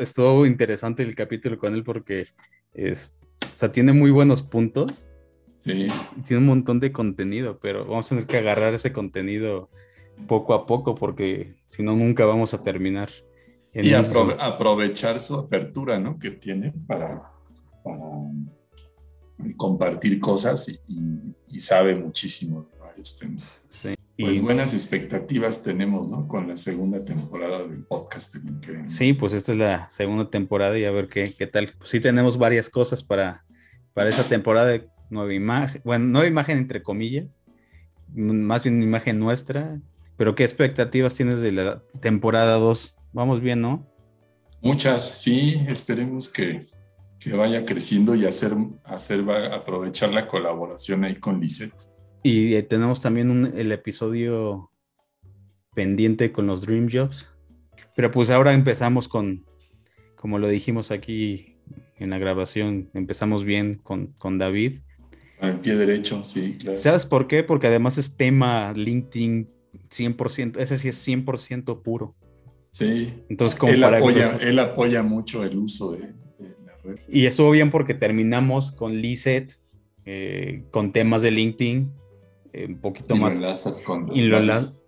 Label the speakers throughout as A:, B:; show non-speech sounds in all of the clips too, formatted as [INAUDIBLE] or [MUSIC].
A: Estuvo interesante el capítulo con él porque es, o sea, tiene muy buenos puntos.
B: Sí.
A: Y tiene un montón de contenido, pero vamos a tener que agarrar ese contenido poco a poco porque si no, nunca vamos a terminar.
B: y aprovechar su apertura, ¿no? Que tiene para, compartir cosas y, sabe muchísimo de varios temas.
A: Sí.
B: Pues buenas expectativas tenemos, ¿no? Con la segunda temporada del podcast de LinkedIn.
A: Sí, pues esta es la segunda temporada y a ver qué, qué tal. Pues sí tenemos varias cosas para, para esa temporada de nueva imagen, bueno, nueva imagen entre comillas, más bien imagen nuestra, pero ¿qué expectativas tienes de la temporada 2? Vamos bien, ¿no?
B: Muchas, sí, esperemos que, que vaya creciendo y hacer, hacer aprovechar la colaboración ahí con Lisette.
A: Y eh, tenemos también el episodio pendiente con los Dream Jobs. Pero pues ahora empezamos con, como lo dijimos aquí en la grabación, empezamos bien con, con David.
B: Al pie derecho, sí, claro.
A: ¿Sabes por qué? Porque además es tema LinkedIn 100%, ese sí es 100% puro.
B: Sí.
A: Entonces, como
B: él, apoya, él apoya mucho el uso de, la red.
A: Y estuvo bien porque terminamos con Lizeth, eh, con temas de LinkedIn eh, un poquito
B: y
A: más.
B: Lo enlazas con
A: y lo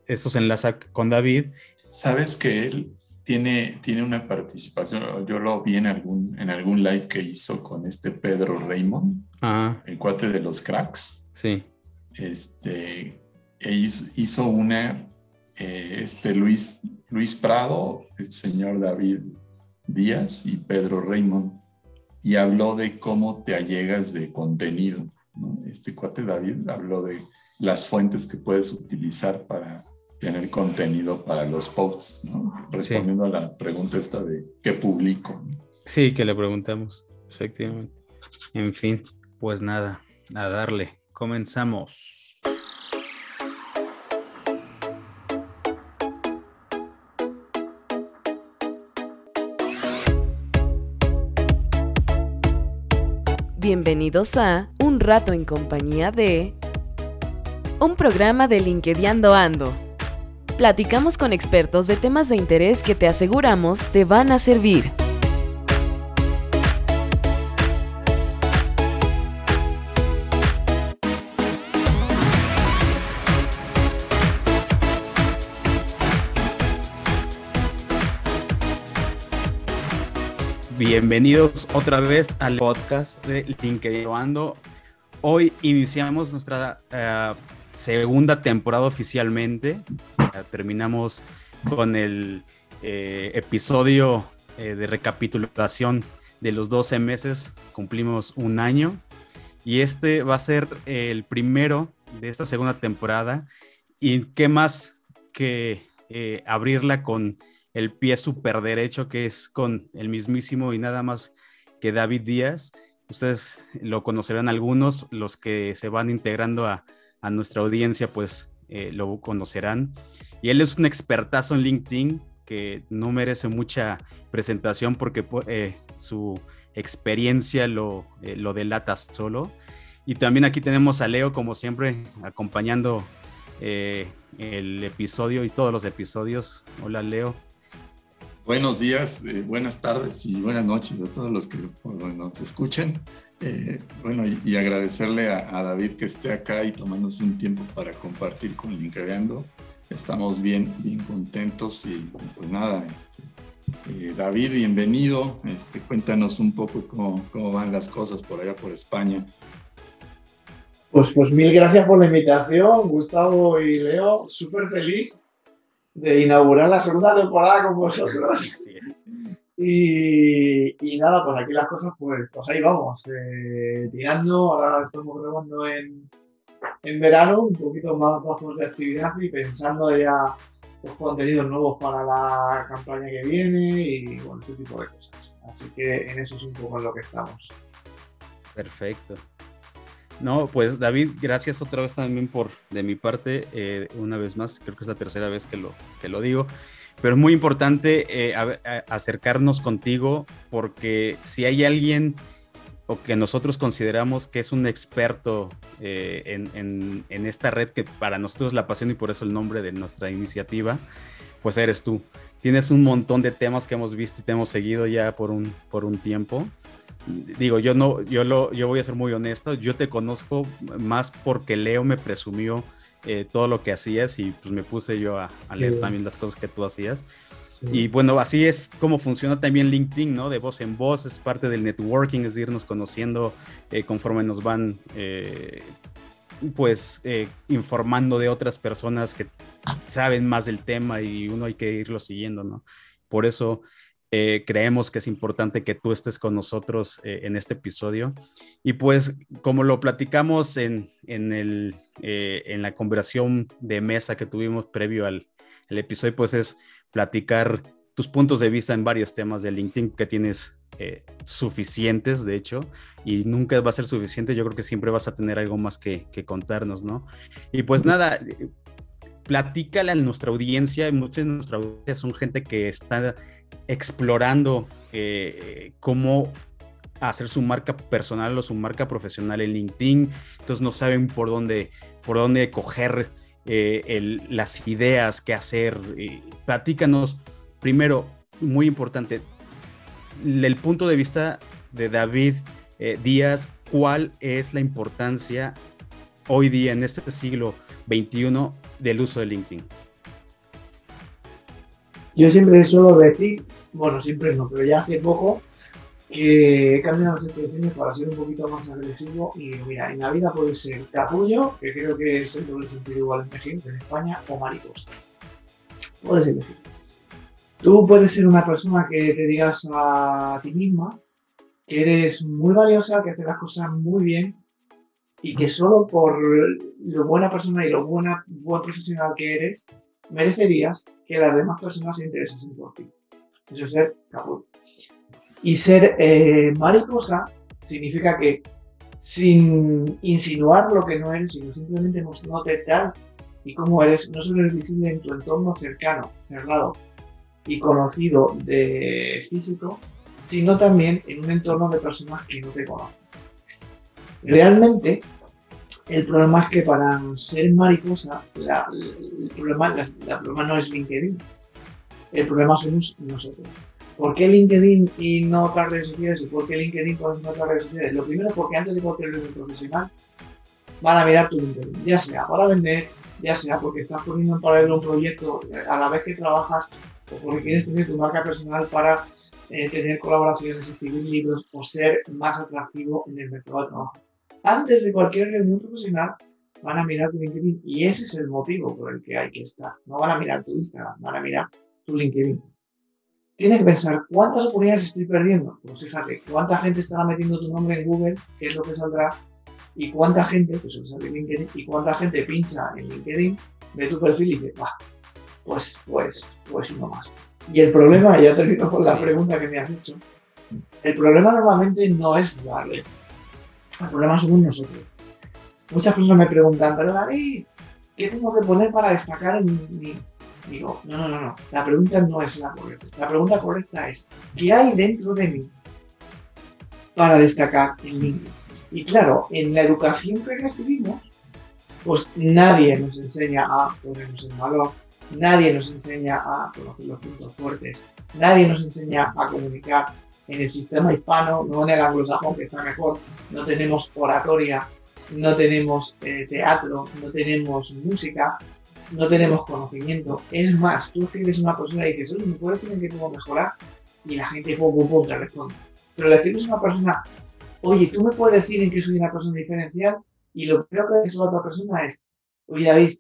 A: eso se enlaza con David.
B: Sabes que él tiene, tiene una participación, yo lo vi en algún, en algún live que hizo con este Pedro Raymond, el cuate de los cracks.
A: Sí.
B: Este, e hizo, una, eh, este Luis, Luis Prado, el señor David Díaz y Pedro Raymond, y habló de cómo te allegas de contenido. Este cuate David habló de las fuentes que puedes utilizar para tener contenido para los posts, ¿no? Respondiendo a la pregunta esta de qué publico.
A: Sí, que le preguntamos, efectivamente. En fin, pues nada, a darle. Comenzamos.
C: Bienvenidos a Un rato en compañía de un programa de LinkedIn Ando. Platicamos con expertos de temas de interés que te aseguramos te van a servir.
A: Bienvenidos otra vez al podcast de LinkedIn Ando. Hoy iniciamos nuestra uh, segunda temporada oficialmente. terminamos con el eh, episodio eh, de recapitulación de los 12 meses. Cumplimos un año. Y este va a ser el primero de esta segunda temporada. Y qué más que eh, abrirla con el pie súper derecho, que es con el mismísimo y nada más que David Díaz. Ustedes lo conocerán algunos, los que se van integrando a, a nuestra audiencia pues eh, lo conocerán. Y él es un expertazo en LinkedIn que no merece mucha presentación porque eh, su experiencia lo, eh, lo delata solo. Y también aquí tenemos a Leo, como siempre, acompañando el episodio y todos los episodios. Hola, Leo.
B: Buenos días, buenas tardes y buenas noches a todos los que nos escuchen. Eh, bueno, y, agradecerle a, David que esté acá y tomándose un tiempo para compartir con Linkadeando. Estamos bien, bien contentos y pues nada, este, eh, David, bienvenido. Este, cuéntanos un poco cómo, cómo, van las cosas por allá por España.
D: Pues, pues mil gracias por la invitación, Gustavo y Leo. Súper feliz de inaugurar la segunda temporada con vosotros. Y, nada, pues aquí las cosas, pues, pues ahí vamos, eh, tirando. Ahora estamos grabando en, en verano, un poquito más bajos de actividad y pensando ya los contenidos nuevos para la campaña que viene y bueno, este tipo de cosas. Así que en eso es un poco en lo que estamos.
A: Perfecto. No, pues David, gracias otra vez también por de mi parte, eh, una vez más, creo que es la tercera vez que lo, que lo digo. Pero es muy importante eh, acercarnos contigo porque si hay alguien o que nosotros consideramos que es un experto eh, en, esta red que para nosotros es la pasión y por eso el nombre de nuestra iniciativa, pues eres tú. tienes un montón de temas que hemos visto y te hemos seguido ya por un, por un tiempo. Digo, yo no, yo lo, yo voy a ser muy honesto, yo te conozco más porque Leo me presumió eh, todo lo que hacías y pues me puse yo a, leer también las cosas que tú hacías. Y bueno, así es como funciona también LinkedIn, ¿no? De voz en voz, es parte del networking, es irnos conociendo eh, conforme nos van, eh, pues, informando de otras personas que saben más del tema y uno hay que irlo siguiendo, ¿no? Por eso eh, creemos que es importante que tú estés con nosotros eh, en este episodio. Y pues como lo platicamos en, en, el, eh, en la conversación de mesa que tuvimos previo al el episodio, pues es platicar tus puntos de vista en varios temas de LinkedIn que tienes suficientes, de hecho, y nunca va a ser suficiente. Yo creo que siempre vas a tener algo más que, que contarnos, ¿no? Y pues nada, platícale a nuestra audiencia, muchas de nuestra audiencia son gente que está explorando eh, cómo hacer su marca personal o su marca profesional en LinkedIn, entonces no saben por dónde, por dónde coger eh, las ideas, qué hacer. platícanos, primero, muy importante, el punto de vista de David eh, Díaz, ¿cuál es la importancia hoy día en este siglo XXI del uso de LinkedIn?
D: Yo siempre suelo decir, bueno, siempre no, pero ya hace poco que he cambiado las expresiones para ser un poquito más agresivo y mira, en la vida puede ser capullo, que creo que es el doble sentido igual en México en España, o mariposa. Puedes elegir. Tú puedes ser una persona que te digas a ti misma que eres muy valiosa, que haces las cosas muy bien y que solo por lo buena persona y lo buena, buen profesional que eres, merecerías que las demás personas se interesen por ti. Eso es ser capullo. Y ser eh, mariposa significa que sin insinuar lo que no eres, sino simplemente mostrándote tal y como eres, no solo eres visible en tu entorno cercano, cerrado y conocido de físico, sino también en un entorno de personas que no te conocen. Realmente, el problema es que para ser mariposa, el, problema, no es LinkedIn. El problema somos nosotros. ¿Por qué LinkedIn y no otras redes sociales? ¿Y por qué LinkedIn y no otras redes sociales? Lo primero es porque antes de cualquier reunión profesional van a mirar tu LinkedIn, ya sea para vender, ya sea porque estás poniendo en paralelo un proyecto a la vez que trabajas o porque quieres tener tu marca personal para eh, tener colaboraciones, escribir libros o ser más atractivo en el mercado de trabajo antes de cualquier reunión profesional, van a mirar tu LinkedIn. Y ese es el motivo por el que hay que estar. No van a mirar tu Instagram, van a mirar tu LinkedIn. Tienes que pensar, ¿cuántas oportunidades estoy perdiendo? Pues fíjate, ¿cuánta gente estará metiendo tu nombre en Google? ¿Qué es lo que saldrá? ¿Y cuánta gente, pues sale en LinkedIn, y cuánta gente pincha en LinkedIn, ve tu perfil y dice, va, pues, pues, pues uno más. Y el problema, ya termino con la pregunta que me has hecho, el problema normalmente no es darle el problema somos nosotros. Muchas personas me preguntan, pero David, ¿qué tengo que poner para destacar en mi... Digo, no, no, no, no. La pregunta no es la correcta. La pregunta correcta es, ¿qué hay dentro de mí para destacar en LinkedIn? Y claro, en la educación que recibimos, pues nadie nos enseña a ponernos en valor, nadie nos enseña a conocer los puntos fuertes, nadie nos enseña a comunicar, en el sistema hispano, no en el anglosajón que está mejor, no tenemos oratoria, no tenemos eh, teatro, no tenemos música, no tenemos conocimiento. Es más, tú escribes una persona y dices, oye, ¿me puedes decir en qué puedo mejorar? Y la gente, pum, pum, pum, te responde. Pero le escribes a una persona, oye, ¿tú me puedes decir en qué soy una persona diferencial? Y lo primero que dice la otra persona es, oye, David,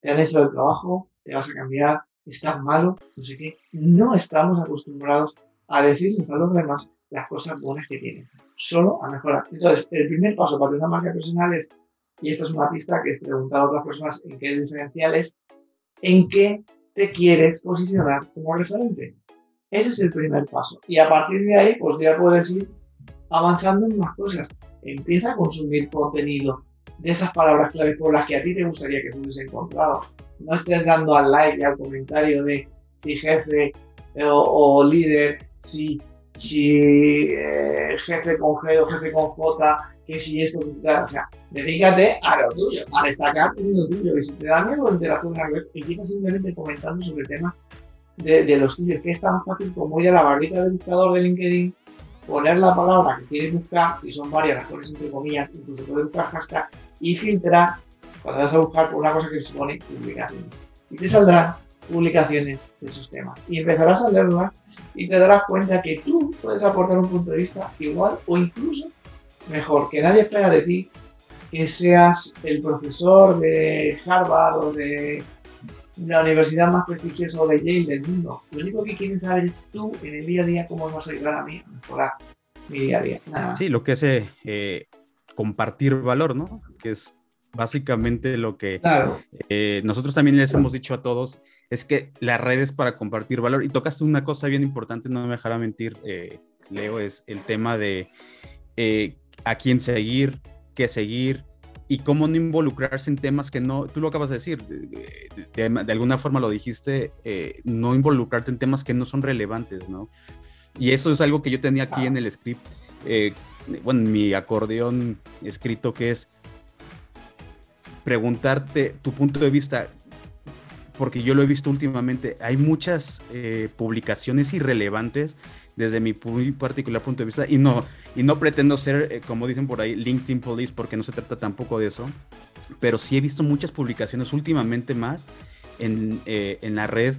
D: te han hecho el trabajo, te vas a cambiar, estás malo, no sé qué. No estamos acostumbrados a decirles a los demás las cosas buenas que tienen, solo a mejorar. Entonces, el primer paso para una marca personal es, y esta es una pista que es preguntar a otras personas en qué diferencial es, en qué te quieres posicionar como referente. Ese es el primer paso. Y a partir de ahí, pues ya puedes ir avanzando en más cosas. Empieza a consumir contenido de esas palabras clave por las que a ti te gustaría que tú encontrado. No estés dando al like y al comentario de si jefe o líder si, si eh, jefe con G o jefe con J, que si esto, o sea, dedícate a lo tuyo, a destacar lo tuyo. Y si te da miedo interactuar una vez, empieza simplemente comentando sobre temas de, los tuyos, que es tan fácil como ir a la barrita del buscador de LinkedIn, poner la palabra que quieres buscar, si son varias, las entre comillas, incluso puedes buscar hashtag y filtrar cuando vas a buscar por una cosa que supone publicaciones. Y te saldrán publicaciones de esos temas. Y empezarás a leerlas y te darás cuenta que tú puedes aportar un punto de vista igual o incluso mejor, que nadie espera de ti que seas el profesor de Harvard o de la universidad más prestigiosa o de Yale del mundo. Lo único que quieren saber es tú en el día a día cómo vas a ayudar a mí a mejorar mi día a día.
A: Sí, lo que es eh, compartir valor, ¿no? Que es básicamente lo que eh, nosotros también les hemos dicho a todos, es que las redes para compartir valor, y tocaste una cosa bien importante, no me dejará mentir, eh, Leo, es el tema de a quién seguir, qué seguir, y cómo no involucrarse en temas que no, tú lo acabas de decir, de, alguna forma lo dijiste, eh, no involucrarte en temas que no son relevantes, ¿no? Y eso es algo que yo tenía aquí en el script, eh, bueno, en mi acordeón escrito, que es preguntarte tu punto de vista, porque yo lo he visto últimamente, hay muchas eh, publicaciones irrelevantes desde mi muy particular punto de vista y no, y no pretendo ser, eh, como dicen por ahí, LinkedIn Police porque no se trata tampoco de eso, pero sí he visto muchas publicaciones últimamente más en, eh, en la red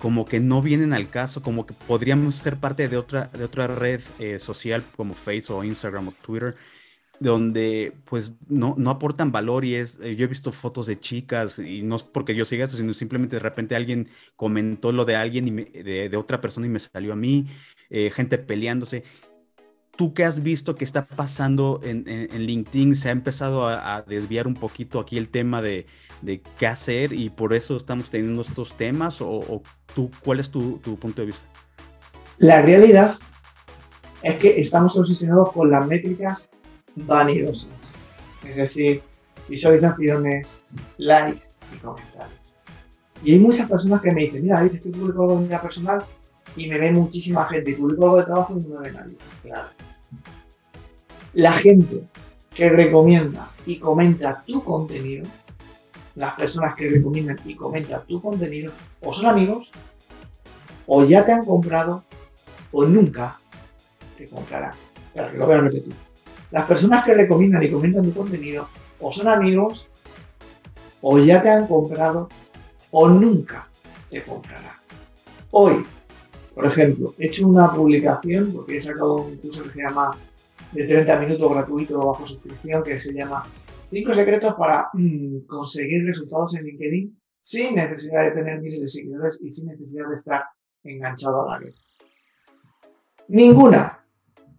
A: como que no vienen al caso, como que podríamos ser parte de otra, de otra red social como Facebook o Instagram o Twitter, donde pues no, no aportan valor y es, yo he visto fotos de chicas y no es porque yo siga eso, sino simplemente de repente alguien comentó lo de alguien y de, de, otra persona y me salió a mí, eh, gente peleándose. ¿Tú qué has visto que está pasando en, LinkedIn? ¿Se ha empezado a, desviar un poquito aquí el tema de, qué hacer y por eso estamos teniendo estos temas? ¿O, tú, cuál es tu, punto de vista?
D: La realidad es que estamos obsesionados con las métricas vanidosas. Es decir, visualizaciones, likes y comentarios. Y hay muchas personas que me dicen, mira, ¿viste que publico algo vida personal y me ve muchísima gente y publico algo de trabajo y no me ve nadie. Claro. La gente que recomienda y comenta tu contenido, las personas que recomiendan y comentan tu contenido, o son amigos, o ya te han comprado, o nunca te comprarán. Claro, que lo a repetir. Las personas que recomiendan y comentan tu contenido, o son amigos, o ya te han comprado, o nunca te comprarán. Hoy por ejemplo, he hecho una publicación porque he sacado un curso que se llama de 30 minutos gratuito bajo suscripción que se llama 5 secretos para mm, conseguir resultados en LinkedIn sin necesidad de tener miles de seguidores y sin necesidad de estar enganchado a la red. Ninguna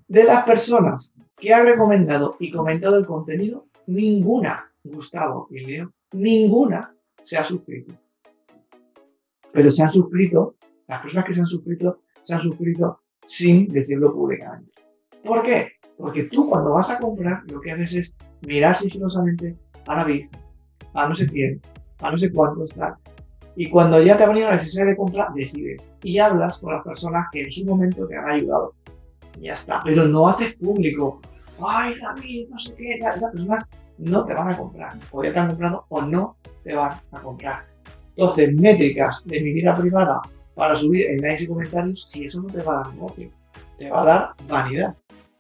D: de las personas que ha recomendado y comentado el contenido, ninguna, Gustavo y Leo, ninguna se ha suscrito. Pero se han suscrito las personas que se han suscrito, se han suscrito sin decirlo públicamente. ¿Por qué? Porque tú cuando vas a comprar lo que haces es mirar sigilosamente a la vid, a no sé quién, a no sé cuánto está. Y cuando ya te ha venido la necesidad de comprar, decides y hablas con las personas que en su momento te han ayudado. Y ya está. Pero no haces público. Ay, David, no sé qué. Esas personas no te van a comprar. O ya te han comprado o no te van a comprar. Entonces, métricas de mi vida privada para subir en likes y comentarios si eso no te va a dar negocio. Te va a dar vanidad,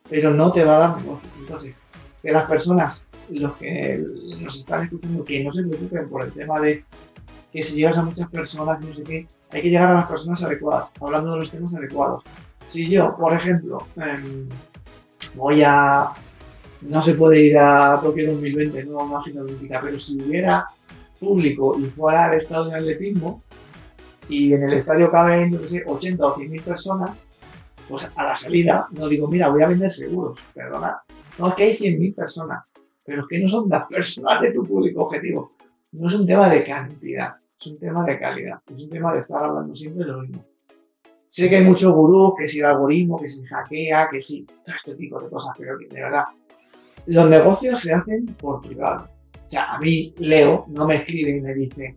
D: pero no te va a dar negocio. Entonces, que las personas, los que nos están escuchando, que no se preocupen por el tema de que si llegas a muchas personas, no sé qué, hay que llegar a las personas adecuadas, hablando de los temas adecuados. Si yo, por ejemplo, em, voy a. No se puede ir a Tokio 2020, no a una final olímpica, pero si hubiera público y fuera al estado de atletismo, y en el estadio caben, yo sé, 80 o 100 mil personas, pues a la salida no digo, mira, voy a vender seguros, perdona. No, es que hay 100 mil personas, pero es que no son las personas de tu público objetivo. No es un tema de cantidad, es un tema de calidad, es un tema de estar hablando siempre de lo mismo. Sé que hay muchos gurús, que si el algoritmo, que si se hackea, que si todo este tipo de cosas, pero que de verdad, los negocios se hacen por privado. O sea, a mí, Leo, no me escribe y me dice,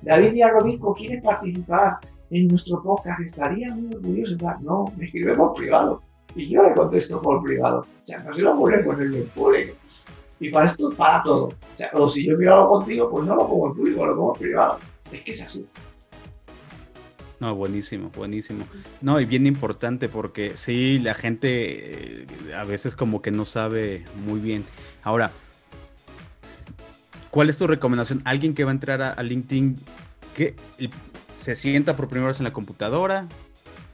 D: David Robinco, ¿quieres participar en nuestro podcast? Estaría muy orgulloso. No, me escribe por privado. Y yo le contesto por privado. O sea, no se lo ocurre ponerlo en público. Y para esto, para todo. O sea, o si yo quiero algo contigo, pues no lo pongo en público, lo pongo en privado. Es que es así.
A: No, buenísimo, buenísimo. No, y bien importante porque sí, la gente eh, a veces como que no sabe muy bien. Ahora, ¿cuál es tu recomendación? Alguien que va a entrar a, LinkedIn, que se sienta por primera vez en la computadora,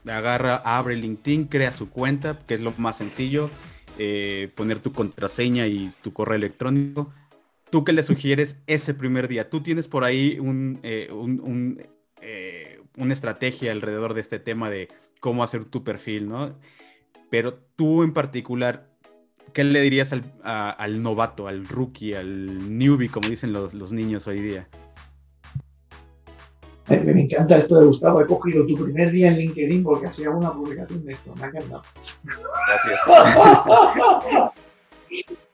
A: agarra, abre LinkedIn, crea su cuenta, que es lo más sencillo, eh, poner tu contraseña y tu correo electrónico. ¿Tú qué le sugieres ese primer día? Tú tienes por ahí un, eh, un una estrategia alrededor de este tema de cómo hacer tu perfil, ¿no? Pero tú en particular, ¿qué le dirías al, novato, al rookie, al newbie, como dicen los, niños hoy día?
D: Me, encanta esto de Gustavo. He cogido tu primer día en LinkedIn porque hacía una publicación de esto. Me ha encantado. Gracias. [LAUGHS]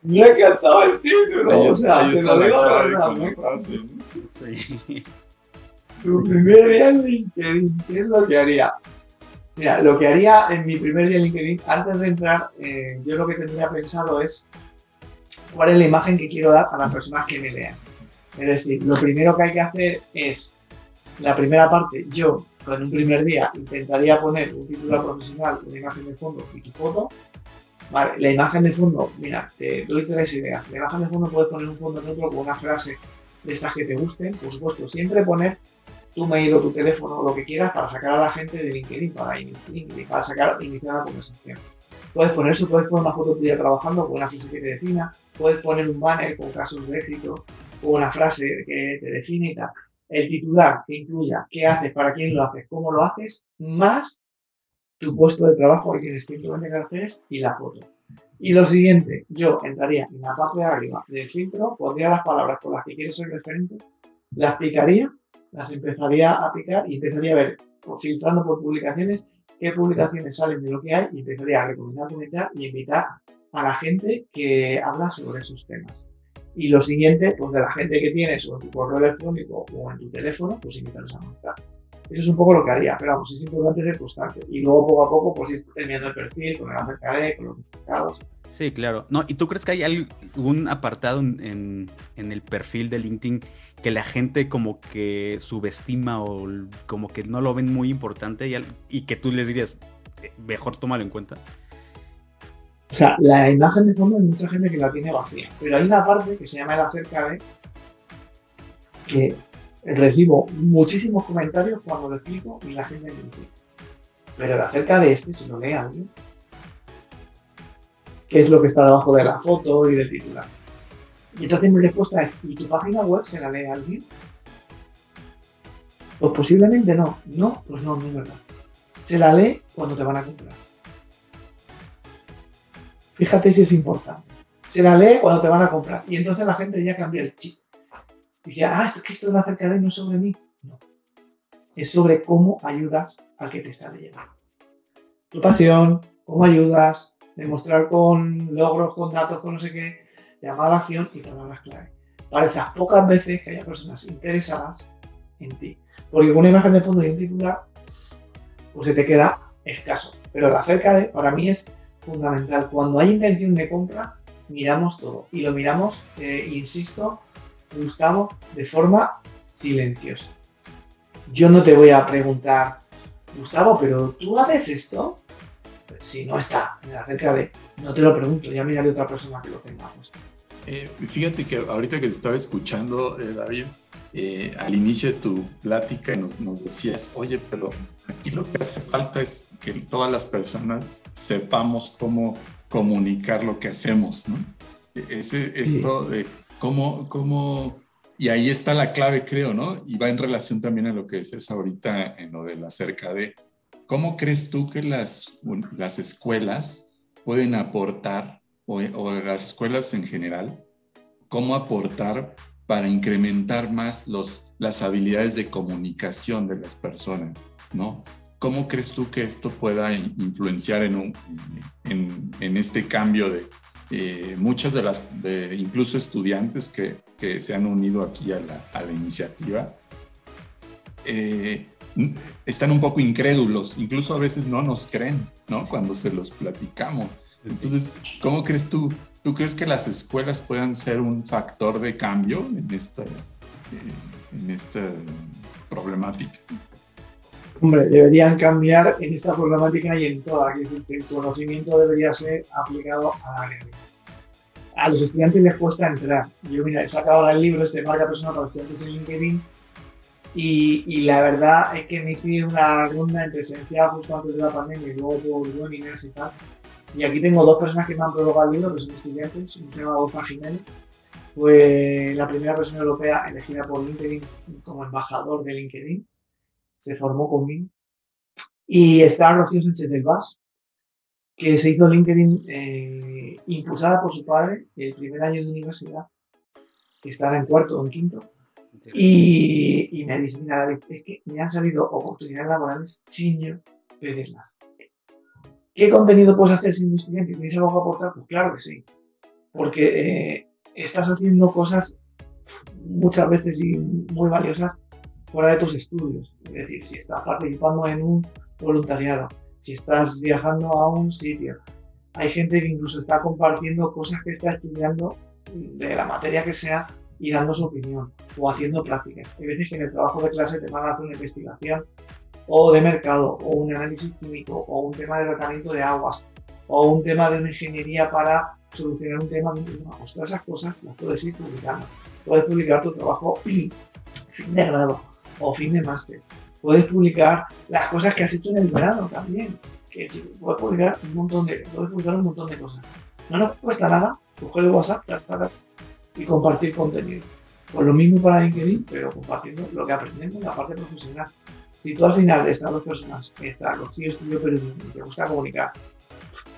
D: me ha encantado el título. O sea, te lo digo la verdad. Sí tu primer día en LinkedIn, ¿qué es lo que haría? Mira, lo que haría en mi primer día en LinkedIn, antes de entrar, eh, yo lo que tendría pensado es cuál es la imagen que quiero dar a las personas que me lean. Es decir, lo primero que hay que hacer es, la primera parte, yo con un primer día intentaría poner un titular profesional, una imagen de fondo y tu foto. Vale, la imagen de fondo, mira, te doy tres ideas. La imagen de fondo puedes poner un fondo neutro con una frase de estas que te gusten. Por supuesto, siempre poner tu mail o tu teléfono o lo que quieras para sacar a la gente de LinkedIn, para, LinkedIn, para sacar, iniciar la conversación. Puedes poner eso, puedes poner una foto tuya trabajando con una frase que te defina, puedes poner un banner con casos de éxito o una frase que te define y tal. El titular que incluya qué haces, para quién lo haces, cómo lo haces, más tu puesto de trabajo que tienes 120 caracteres y la foto. Y lo siguiente, yo entraría en la parte de arriba del filtro, pondría las palabras con las que quieres ser referente, las picaría las empezaría a picar y empezaría a ver, filtrando por publicaciones, qué publicaciones salen de lo que hay y empezaría a recomendar, comentar y invitar a la gente que habla sobre esos temas. Y lo siguiente, pues de la gente que tienes o en tu correo electrónico o en tu teléfono, pues invitarlos a mostrar. Eso es un poco lo que haría, pero vamos, es importante ser constante. Y luego poco a poco, pues ir terminando el perfil, con el acerca de, con los destacados.
A: Sí, claro. No, ¿y tú crees que hay algún apartado en, el perfil de LinkedIn que la gente como que subestima o como que no lo ven muy importante y, que tú les dirías, eh, mejor tómalo en cuenta?
D: O sea, la imagen de fondo hay mucha gente que la tiene vacía, pero hay una parte que se llama el acerca de que recibo muchísimos comentarios cuando lo explico y la gente me dice, pero acerca de este, si lo lee alguien, ¿qué es lo que está debajo de la foto y del titular? Y entonces mi respuesta es, ¿y tu página web se la lee alguien? Pues posiblemente no. No, pues no, no es verdad. Se la lee cuando te van a comprar. Fíjate si es importante. Se la lee cuando te van a comprar. Y entonces la gente ya cambia el chip. Dice, ah, esto, que esto es acerca de no es sobre mí. No. Es sobre cómo ayudas al que te está leyendo. Tu pasión, cómo ayudas, demostrar con logros, con datos, con no sé qué, llamar a la acción y las clave. Para esas pocas veces que haya personas interesadas en ti. Porque con una imagen de fondo y un titular, pues se te queda escaso. Pero la acerca de, para mí es fundamental. Cuando hay intención de compra, miramos todo. Y lo miramos, eh, insisto, Gustavo, de forma silenciosa. Yo no te voy a preguntar, Gustavo, pero ¿tú haces esto? Si no está acerca de, no te lo pregunto, ya miraré otra persona que lo tenga.
B: Eh, fíjate que ahorita que te estaba escuchando, eh, David, eh, al inicio de tu plática nos, nos, decías, oye, pero aquí lo que hace falta es que todas las personas sepamos cómo comunicar lo que hacemos, ¿no? Ese, esto de cómo, cómo, y ahí está la clave, creo, ¿no? Y va en relación también a lo que dices ahorita en lo de la cerca de, ¿cómo crees tú que las, las escuelas pueden aportar o, las escuelas en general, cómo aportar para incrementar más los, las habilidades de comunicación de las personas, ¿no? ¿Cómo crees tú que esto pueda influenciar en, un, en, en este cambio de eh, muchas de las, de, incluso estudiantes que, que, se han unido aquí a la, a la iniciativa, eh, están un poco incrédulos, incluso a veces no nos creen, ¿no? Cuando se los platicamos. Entonces, ¿cómo crees tú? ¿Tú crees que las escuelas puedan ser un factor de cambio en esta, eh, en esta problemática?
D: Hombre, deberían cambiar en esta problemática y en toda. Es decir, que el conocimiento debería ser aplicado a la realidad. A los estudiantes les cuesta entrar. Yo, mira, he sacado el libro este marca personal para estudiantes en LinkedIn y, y, la verdad es que me hice una ronda en presencial justo antes de la pandemia y luego por webinars y tal. Y aquí tengo dos personas que me han prologado el libro, que son estudiantes. Un llama Borja Jiménez. Fue la primera persona europea elegida por LinkedIn como embajador de LinkedIn se formó conmigo. Y está Rocío Sánchez del Vaz, que se hizo LinkedIn eh, impulsada por su padre el primer año de universidad, estaba en cuarto o en quinto. Y, me dice, mira, es que me han salido oportunidades laborales sin yo pedirlas. ¿Qué contenido puedes hacer sin estudiante? ¿Tienes algo que aportar? Pues claro que sí. Porque eh, estás haciendo cosas muchas veces muy valiosas fuera de tus estudios. Es decir, si estás participando en un voluntariado, si estás viajando a un sitio. Hay gente que incluso está compartiendo cosas que está estudiando de la materia que sea y dando su opinión o haciendo prácticas. Hay veces que en el trabajo de clase te van a hacer una investigación o de mercado o un análisis químico o un tema de tratamiento de aguas o un tema de una ingeniería para solucionar un tema. Pues todas esas cosas las puedes ir publicando. Puedes publicar tu trabajo [CLEARS THROAT] fin de grado o fin de máster. Puedes publicar las cosas que has hecho en el verano también. Que puedes publicar un montón de, puedes publicar un montón de cosas. No nos cuesta nada coger el WhatsApp y compartir contenido. Pues lo mismo para LinkedIn, pero compartiendo lo que aprendemos en la parte profesional. Si tú al final de estas dos personas que está consigo estudio periodismo y te gusta comunicar,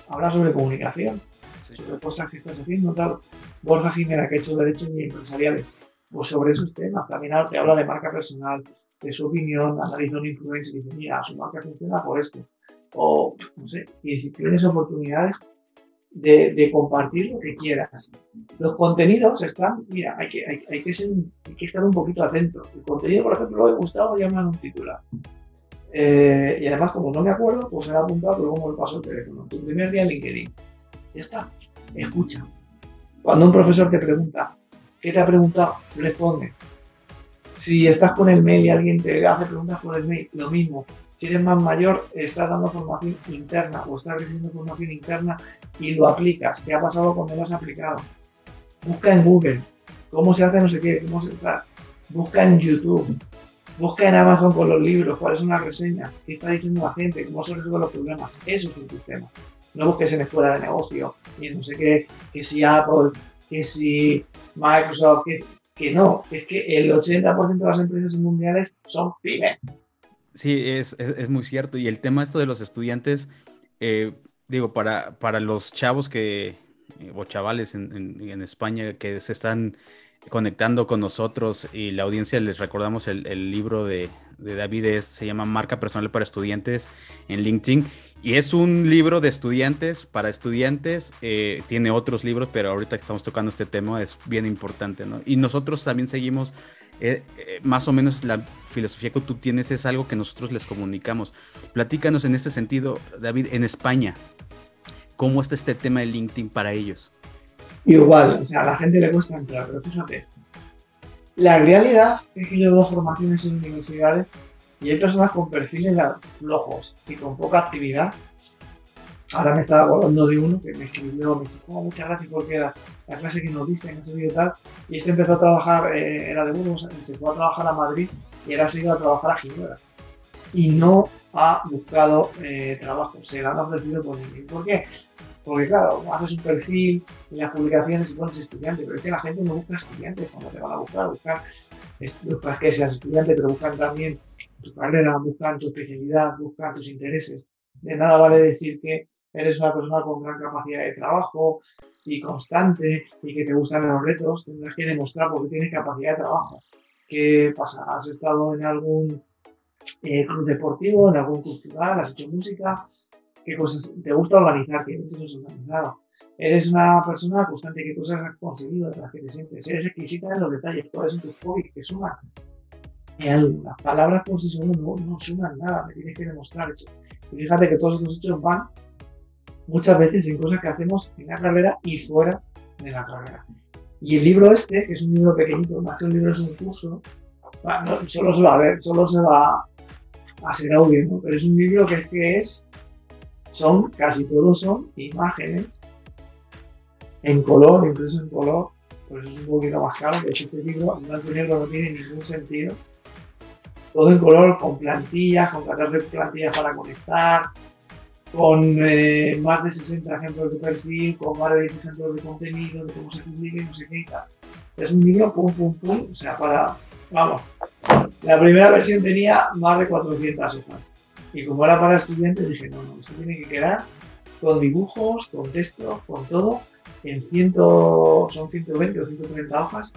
D: habla sobre comunicación, sobre cosas que estás haciendo, claro. Borja Jiménez, que ha hecho derechos y empresariales, pues sobre esos temas. También te habla de marca personal, de su opinión, analiza una influencia y dice, mira, su marca funciona por esto. O, no sé, y si tienes oportunidades de, compartir lo que quieras. Los contenidos están, mira, hay que, hay, que, ser, estar un poquito atento. El contenido, por ejemplo, lo he gustado llaman un titular. Eh, y además, como no me acuerdo, pues he apuntado, pero luego me paso el teléfono. Tu primer día en LinkedIn. Ya está. Escucha. Cuando un profesor te pregunta, ¿qué te ha preguntado? Responde. Si estás con el mail y alguien te hace preguntas por el mail, lo mismo. Si eres más mayor, estás dando formación interna o estás recibiendo formación interna y lo aplicas. ¿Qué ha pasado cuando lo has aplicado? Busca en Google cómo se hace no sé qué, cómo se Busca en YouTube. Busca en Amazon con los libros, cuáles son las reseñas, qué está diciendo la gente, cómo se resuelven los problemas. Eso es un sistema. No busques en escuela de negocio, y no sé qué, que si Apple, que si Microsoft, que que no, es que el 80% de las empresas mundiales son pymes.
A: Sí, es, es, muy cierto. Y el tema esto de los estudiantes, eh, digo, para, para los chavos que, eh, o chavales en, en, España que se están conectando con nosotros y la audiencia les recordamos el, el libro de, de David se llama Marca Personal para Estudiantes en LinkedIn y es un libro de estudiantes, para estudiantes. Eh, tiene otros libros, pero ahorita que estamos tocando este tema es bien importante, ¿no? Y nosotros también seguimos, eh, eh, más o menos la filosofía que tú tienes es algo que nosotros les comunicamos. Platícanos en este sentido, David, en España, ¿cómo está este tema de LinkedIn para ellos?
D: Igual, o sea, a la gente le cuesta entrar, pero fíjate, la realidad es que yo doy formaciones en universidades y hay personas con perfiles flojos y con poca actividad. Ahora me estaba acordando de uno que me escribió, me dijo, oh, muchas gracias porque era la clase que nos diste, no sé tal. Y este empezó a trabajar, eh, era de Burgos, se fue a trabajar a Madrid y ahora se a trabajar a Ginebra. Y no ha buscado eh, trabajo, se le han ofrecido por LinkedIn. ¿Por qué? Porque claro, haces un perfil en las publicaciones y pones estudiante, pero es que la gente no busca estudiantes cuando te van a buscar, buscar, buscar que seas estudiante, pero buscan también tu carrera, buscan tu especialidad, buscan tus intereses. De nada vale decir que eres una persona con gran capacidad de trabajo y constante y que te gustan los retos, tendrás que demostrar porque tienes capacidad de trabajo. ¿Qué pasa? ¿Has estado en algún eh, club deportivo, en algún cultural, has hecho música? ¿Qué cosas te gusta organizar? ¿Qué eventos has organizado? Eres una persona constante, ¿qué cosas has conseguido de que te sientes? Eres exquisita en los detalles, cuáles son tus hobbies que suman las palabras por sí solas no, no suman nada, me tienes que demostrar eso. Y fíjate que todos estos hechos van muchas veces en cosas que hacemos en la carrera y fuera de la carrera. Y el libro este, que es un libro pequeñito, más que un libro es un curso, solo se va a ver, solo se va a ser audio, ¿no? Pero es un libro que es que es, son, casi todos son imágenes en color, impreso en color, por eso es un poquito más caro, que este libro en blanco y negro no tiene ningún sentido. Todo en color, con plantillas, con 14 plantillas para conectar, con eh, más de 60 ejemplos de perfil, con más de 10 ejemplos de contenido, de cómo se publica y no sé qué y tal. Es un libro pum, pum, pum, o sea, para, vamos, la primera versión tenía más de 400 hojas. Y como era para estudiantes, dije, no, no, esto tiene que quedar con dibujos, con texto, con todo, en ciento, son 120 o 130 hojas,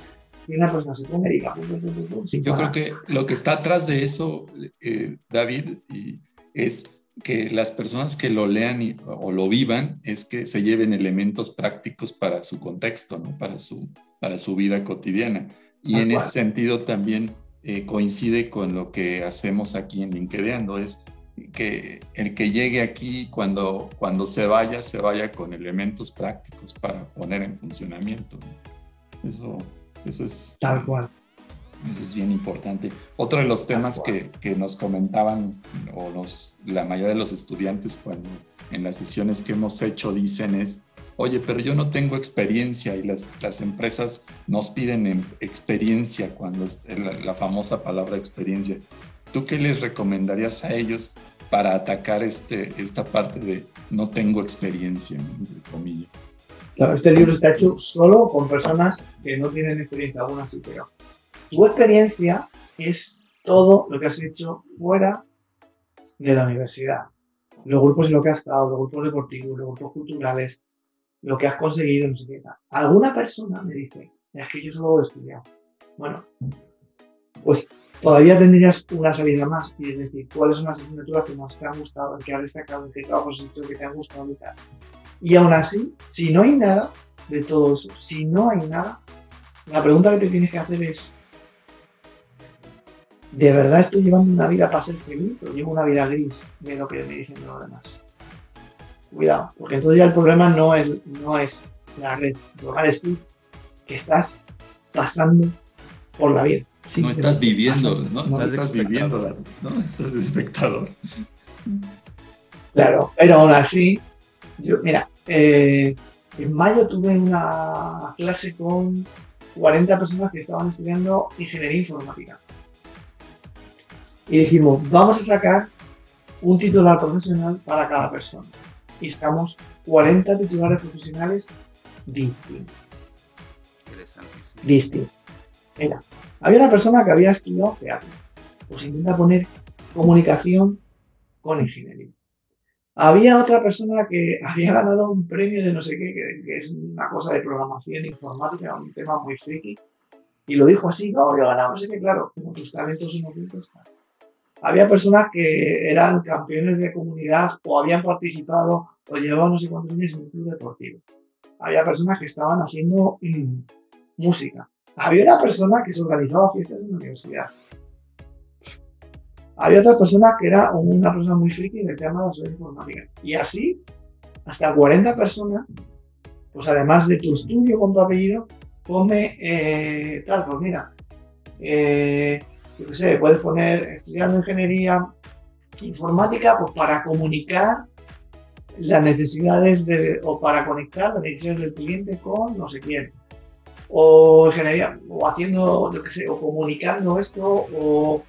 D: y una persona se pone y pum, pum, pum, pum,
B: Yo creo que lo que está atrás de eso, eh, David, y es que las personas que lo lean o lo vivan es que se lleven elementos prácticos para su contexto, ¿no? para, su, para su vida cotidiana. Y en ese sentido también eh, coincide con lo que hacemos aquí en LinkedIn, es que el que llegue aquí cuando, cuando se vaya, se vaya con elementos prácticos para poner en funcionamiento. Eso, eso es...
D: Tal cual.
B: Eso es bien importante. Otro de los temas que, que, nos comentaban, o nos, la mayoría de los estudiantes cuando en las sesiones que hemos hecho dicen es, oye, pero yo no tengo experiencia y las, las empresas nos piden experiencia cuando es la, la, famosa palabra experiencia. ¿Tú qué les recomendarías a ellos para atacar este, esta parte de no tengo experiencia, entre comillas?
D: Claro, este libro está hecho solo con personas que no tienen experiencia alguna, sí, pero tu experiencia es todo lo que has hecho fuera de la universidad. Los grupos en los que has estado, los grupos deportivos, los grupos culturales, lo que has conseguido, no sé qué Alguna persona me dice, es que yo solo he estudiado. Bueno, pues todavía tendrías una salida más y es decir, cuáles son las asignaturas que más te han gustado, en qué has destacado, en qué trabajos has hecho que te han gustado y tal. Y aún así, si no hay nada de todo eso, si no hay nada, la pregunta que te tienes que hacer es, ¿de verdad estoy llevando una vida para ser feliz o llevo una vida gris de lo que me dicen los demás? Cuidado, porque entonces ya el problema no es, no es la red, el problema es tú que estás pasando por la vida.
B: no estás viviendo, ¿no? No estás viviendo, ¿no? Estás de espectador.
D: Claro, pero aún así, yo, mira, eh, en mayo tuve una clase con 40 personas que estaban estudiando ingeniería informática y dijimos, vamos a sacar un titular profesional para cada persona. Y sacamos 40 titulares profesionales distintos. Distintos. Mira, había una persona que había estudiado teatro. Pues intenta poner comunicación con ingeniería. Había otra persona que había ganado un premio de no sé qué, que, es una cosa de programación informática, un tema muy friki. Y lo dijo así, no, yo ganaba. Así que claro, como tus talentos son ocultos, había personas que eran campeones de comunidad o habían participado o llevaban no sé cuántos años en un club deportivo. Había personas que estaban haciendo mm, música. Había una persona que se organizaba fiestas en la universidad. Había otra persona que era una persona muy friki del tema de la seguridad informática. Y así, hasta 40 personas, pues además de tu estudio con tu apellido, come eh, tal, pues mira, eh, yo qué sé, puedes poner estudiando ingeniería informática pues para comunicar las necesidades de, o para conectar las necesidades del cliente con no sé quién. O ingeniería, o haciendo, yo qué sé, o comunicando esto, o,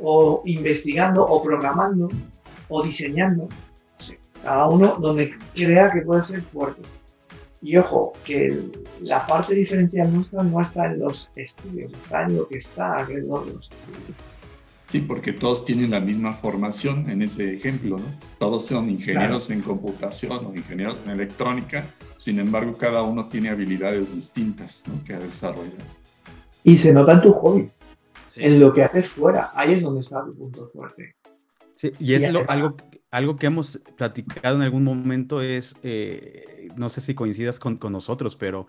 D: o investigando, o programando, o diseñando. cada uno donde crea que puede ser fuerte. Y ojo, que la parte diferencial nuestra no está en los estudios, está en lo que está alrededor de los estudios.
B: Sí, porque todos tienen la misma formación en ese ejemplo, ¿no? Todos son ingenieros en computación o ingenieros en electrónica, sin embargo, cada uno tiene habilidades distintas ¿no? que ha desarrollado.
D: Y se nota en tus hobbies, en lo que haces fuera, ahí es donde está tu punto fuerte.
A: Sí, y es algo, algo que hemos platicado en algún momento es, eh, no sé si coincidas con, con, nosotros, pero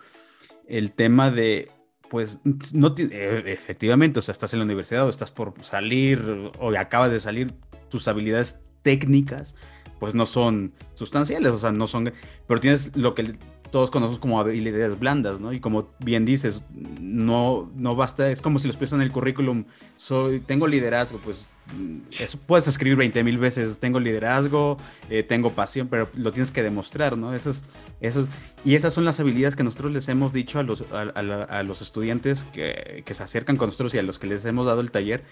A: el tema de, pues, no eh, efectivamente, o sea, estás en la universidad o estás por salir o acabas de salir, tus habilidades técnicas, pues no son sustanciales, o sea, no son, pero tienes lo que todos conocemos como habilidades blandas, ¿no? Y como bien dices, no, no basta, es como si los piensas en el currículum, soy, tengo liderazgo, pues eso puedes escribir 20 mil veces, tengo liderazgo, eh, tengo pasión, pero lo tienes que demostrar, ¿no? Eso es, y esas son las habilidades que nosotros les hemos dicho a los, a, los estudiantes que, que, se acercan con nosotros y a los que les hemos dado el taller.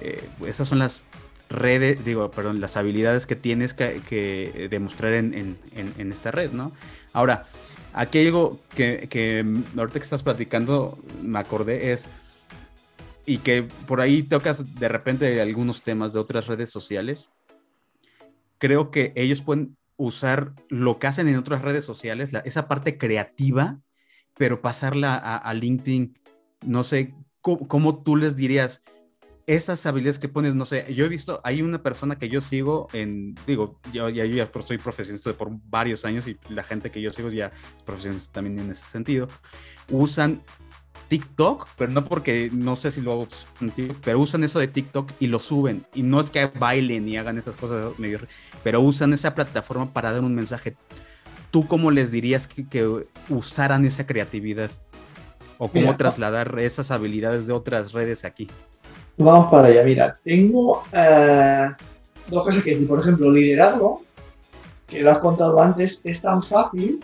A: Eh, esas son las redes, digo, perdón, las habilidades que tienes que, demostrar en, en, esta red, ¿no? Ahora, aquí hay algo que, que ahorita que estás platicando, me acordé, es y que por ahí tocas de repente algunos temas de otras redes sociales, creo que ellos pueden usar lo que hacen en otras redes sociales, esa parte creativa, pero pasarla a, LinkedIn, no sé, ¿cómo, tú les dirías? Esas habilidades que pones, no sé, yo he visto, hay una persona que yo sigo en, digo, yo, yo ya soy profesionista por varios años y la gente que yo sigo ya es profesionista también en ese sentido, usan TikTok, pero no porque no sé si lo hago pero usan eso de TikTok y lo suben. Y no es que bailen y hagan esas cosas pero usan esa plataforma para dar un mensaje. ¿Tú cómo les dirías que, usaran esa creatividad? ¿O cómo trasladar esas habilidades de otras redes aquí?
D: Vamos para allá, mira, tengo eh, dos cosas que decir. Por ejemplo, liderazgo, que lo has contado antes, es tan fácil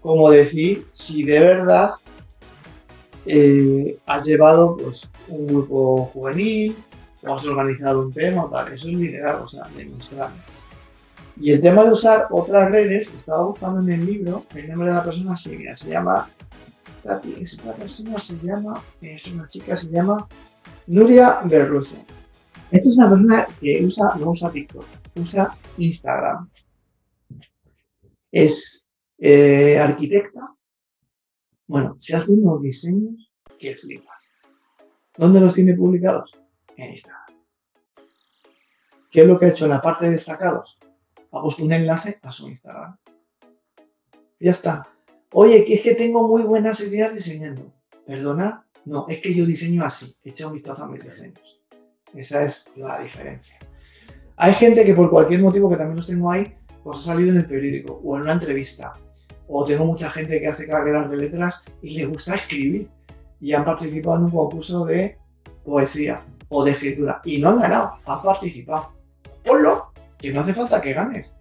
D: como decir si de verdad eh, has llevado pues, un grupo juvenil o has organizado un tema tal. Eso es liderazgo, o sea, demostrar. Y el tema de usar otras redes, estaba buscando en el libro, el nombre de la persona se llama, esta, esta persona se llama, es una chica, se llama Nuria Berruzo. Esta es una persona que usa, no usa TikTok, usa Instagram. Es eh, arquitecta, bueno, se hacen unos diseños que flipas. ¿Dónde los tiene publicados? En Instagram. ¿Qué es lo que ha hecho en la parte de destacados? Ha puesto un enlace a su Instagram. ya está. Oye, que es que tengo muy buenas ideas diseñando. ¿Perdona? No, es que yo diseño así. Echa un vistazo a mis diseños. Esa es la diferencia. Hay gente que por cualquier motivo, que también los tengo ahí, pues ha salido en el periódico o en una entrevista o tengo mucha gente que hace carreras de letras y le gusta escribir y han participado en un concurso de poesía o de escritura y no han ganado, han participado. Ponlo, que no hace falta que ganes.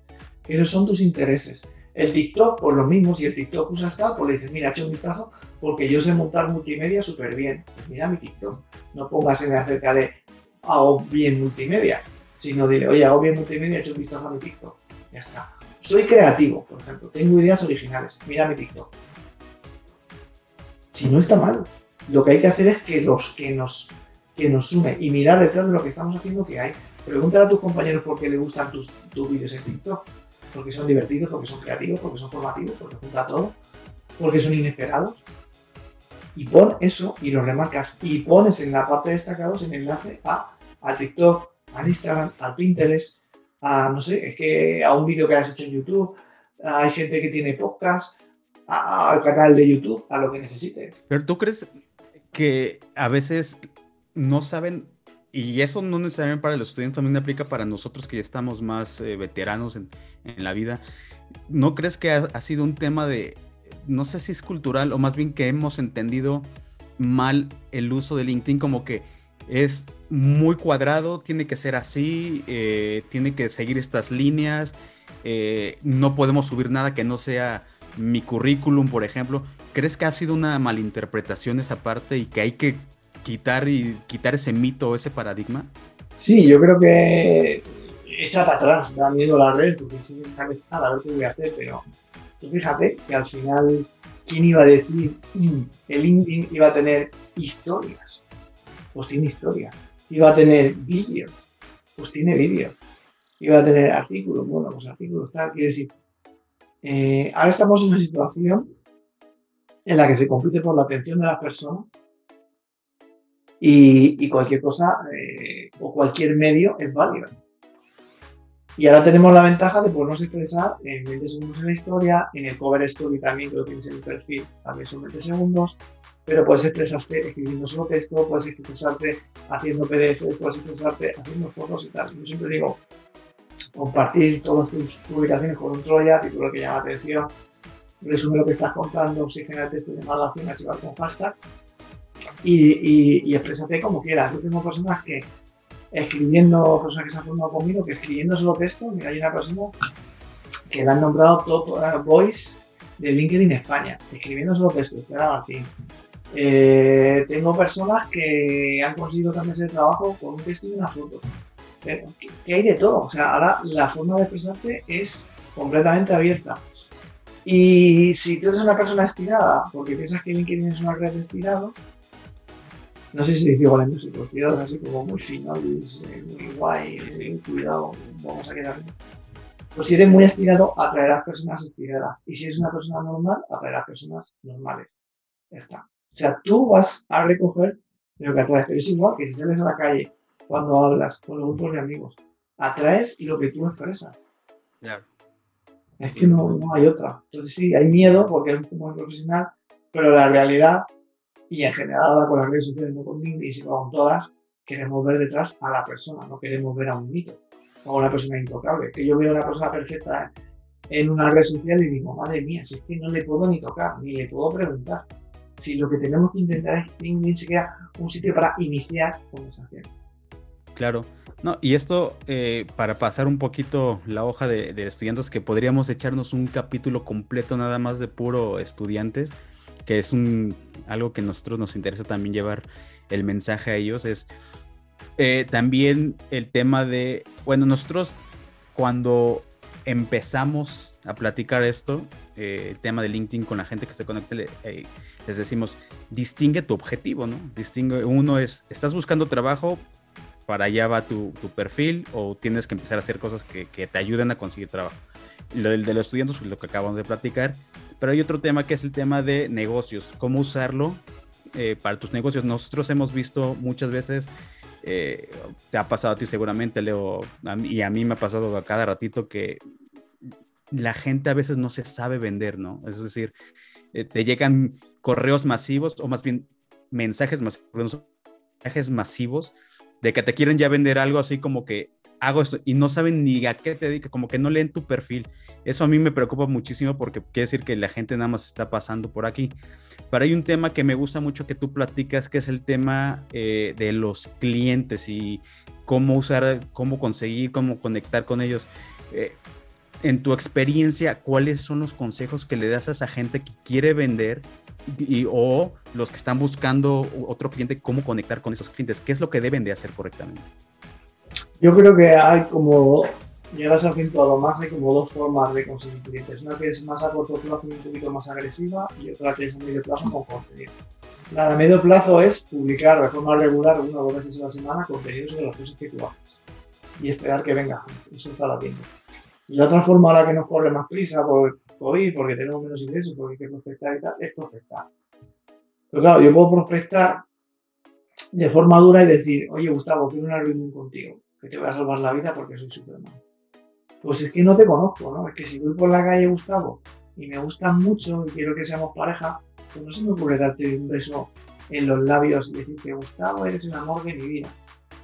D: Esos son tus intereses. El TikTok, por lo mismo, si el TikTok usa tal, pues le dices, mira, echa un vistazo porque yo sé montar multimedia súper bien. Mira mi TikTok. No pongas en acerca de hago bien multimedia, sino dile, oye, hago bien multimedia, echa un vistazo a mi TikTok. Ya está. Soy creativo, por ejemplo, tengo ideas originales. Mira mi TikTok. Si no está mal, lo que hay que hacer es que los que nos que nos y mirar detrás de lo que estamos haciendo que hay. Pregúntale a tus compañeros por qué les gustan tus, tus vídeos en TikTok. Porque son divertidos, porque son creativos, porque son formativos, porque junta todo, porque son inesperados. Y pon eso y lo remarcas. Y pones en la parte de destacados el enlace a, al TikTok, al Instagram, al Pinterest, a, no sé, es que a un vídeo que has hecho en YouTube, hay gente que tiene podcast, al canal de YouTube, a lo que necesite.
A: Pero tú crees que a veces no saben, y eso no necesariamente para los estudiantes, también aplica para nosotros que ya estamos más eh, veteranos en, en, la vida, ¿no crees que ha, ha sido un tema de, no sé si es cultural o más bien que hemos entendido mal el uso de LinkedIn como que es muy cuadrado, tiene que ser así, eh, tiene que seguir estas líneas, eh, no podemos subir nada que no sea mi currículum, por ejemplo. ¿Crees que ha sido una malinterpretación esa parte y que hay que quitar y quitar ese mito o ese paradigma?
D: Sí, yo creo que echa para atrás, da miedo la red, porque si nada, a ver qué voy a hacer, pero tú fíjate que al final, ¿quién iba a decir? Mm, el LinkedIn iba a tener historias pues tiene historia. Iba a tener vídeo, pues tiene vídeo. Iba a tener artículos, bueno, pues artículos, tal, quiere decir. Eh, ahora estamos en una situación en la que se compite por la atención de las personas y, cualquier cosa eh, o cualquier medio es válido. Y ahora tenemos la ventaja de podernos expresar en 20 segundos en la historia, en el cover story también, que tienes en el perfil, también son 20 segundos, pero puedes expresarte escribiendo solo texto, puedes expresarte haciendo PDF, puedes expresarte haciendo fotos y tal. Yo siempre digo, compartir todas tus publicaciones con un Troya, título que llama la atención, resume lo que estás contando, oxigena el texto de y va con hashtag y, y, como quieras. Yo tengo personas que escribiendo, personas que se han formado conmigo, que escribiendo solo texto, mira, hay una persona que la han nombrado Top Voice de LinkedIn España, escribiendo solo texto, Estela Martín. Eh, tengo personas que han conseguido también ese trabajo con un texto y una foto. que, hay de todo. O sea, ahora la forma de expresarte es completamente abierta. Y si tú eres una persona estirada, porque piensas que LinkedIn es una red de estirado, no sé si igual en música, estirados así como muy finales, eh, muy guay, sí, cuidado, vamos a quedar. Pues si eres muy estirado, atraerás personas estiradas. Y si eres una persona normal, atraerás personas normales. Ya está. O sea, tú vas a recoger lo que atraes, pero es igual que si sales a la calle cuando hablas con los grupos de amigos, atraes lo que tú expresas. Claro. Es que no, no hay otra. Entonces sí, hay miedo porque es un profesional, pero la realidad, y en general ahora con las redes sociales, no con LinkedIn, sino con todas, queremos ver detrás a la persona, no queremos ver a un mito o a una persona intocable. Que yo veo a una persona perfecta en una red social y digo, madre mía, si es que no le puedo ni tocar, ni le puedo preguntar. Si lo que tenemos que intentar es LinkedIn sea un sitio para iniciar conversación.
A: Claro. No, y esto, eh, para pasar un poquito la hoja de, estudiantes, que podríamos echarnos un capítulo completo nada más de puro estudiantes, que es un, algo que a nosotros nos interesa también llevar el mensaje a ellos, es eh, también el tema de, bueno, nosotros cuando empezamos a platicar esto, eh, el tema de LinkedIn con la gente que se conecta, les decimos, distingue tu objetivo, ¿no? Distingue, uno es, estás buscando trabajo, para allá va tu, perfil o tienes que empezar a hacer cosas que, te ayuden a conseguir trabajo. Lo del de los estudiantes, pues lo que acabamos de platicar, pero hay otro tema que es el tema de negocios, cómo usarlo eh, para tus negocios. Nosotros hemos visto muchas veces, eh, te ha pasado a ti seguramente, Leo, y a mí me ha pasado a cada ratito que la gente a veces no se sabe vender, ¿no? Es decir, eh, te llegan correos masivos o más bien mensajes masivos, mensajes masivos de que te quieren ya vender algo así como que hago esto y no saben ni a qué te dedicas, como que no leen tu perfil. Eso a mí me preocupa muchísimo porque quiere decir que la gente nada más está pasando por aquí. Pero hay un tema que me gusta mucho que tú platicas, que es el tema eh, de los clientes y cómo usar, cómo conseguir, cómo conectar con ellos. Eh, en tu experiencia, ¿cuáles son los consejos que le das a esa gente que quiere vender y, o los que están buscando otro cliente, cómo conectar con esos clientes, qué es lo que deben de hacer correctamente.
D: Yo creo que hay como, ya las acentuado más, hay como dos formas de conseguir clientes. Una que es más a corto plazo y un poquito más agresiva y otra que es a medio plazo con contenido. La de medio plazo es publicar de forma regular una o dos veces a la semana contenido sobre las cosas que tú haces y esperar que venga Eso está la tienda. Y la otra forma a la que nos corre más prisa por COVID, porque tenemos menos ingresos, porque hay que prospectar y tal, es prospectar. Pero claro, yo puedo prospectar de forma dura y decir, oye Gustavo, quiero una reunión contigo, que te voy a salvar la vida porque soy Superman. Pues es que no te conozco, ¿no? Es que si voy por la calle Gustavo y me gustas mucho y quiero que seamos pareja, pues no se me ocurre darte un beso en los labios y decirte, Gustavo, eres el amor de mi vida.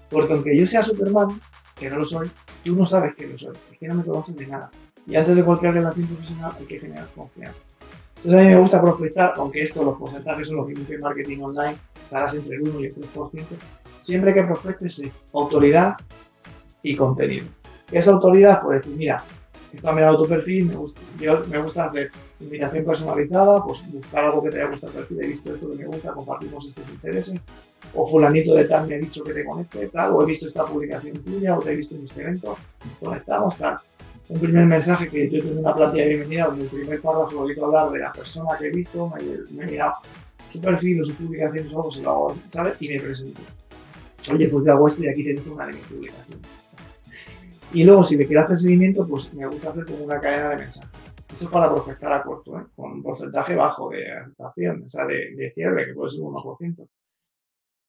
D: Porque aunque yo sea Superman, que no lo soy, tú no sabes que lo soy, es que no me conoces de nada. Y antes de cualquier relación profesional hay que generar confianza. Entonces a mí me gusta prospectar, aunque esto, los porcentajes son los mismos que marketing online, estarás entre el 1 y el 3%. Siempre que prospectes es autoridad y contenido. ¿Qué es autoridad? Pues decir, mira, he estado mirando tu perfil, me gusta, me gusta hacer invitación personalizada, pues buscar algo que te haya gustado el perfil, he visto esto que me gusta, compartimos estos intereses, o fulanito de tal me ha dicho que te conecte, tal, o he visto esta publicación tuya, o te he visto en este evento, conectamos, tal un primer mensaje que yo tengo una plantilla de bienvenida donde el primer párrafo lo digo hablar de la persona que he visto, me, he mirado su perfil o su publicación o algo, se lo hago, ¿sabes? Y me presento. Oye, pues yo hago esto y aquí tengo una de mis publicaciones. Y luego, si me quiero hacer seguimiento, pues me gusta hacer como una cadena de mensajes. Esto es para prospectar a corto, ¿eh? con un porcentaje bajo de aceptación, o sea, de, de cierre, que puede ser un 1%.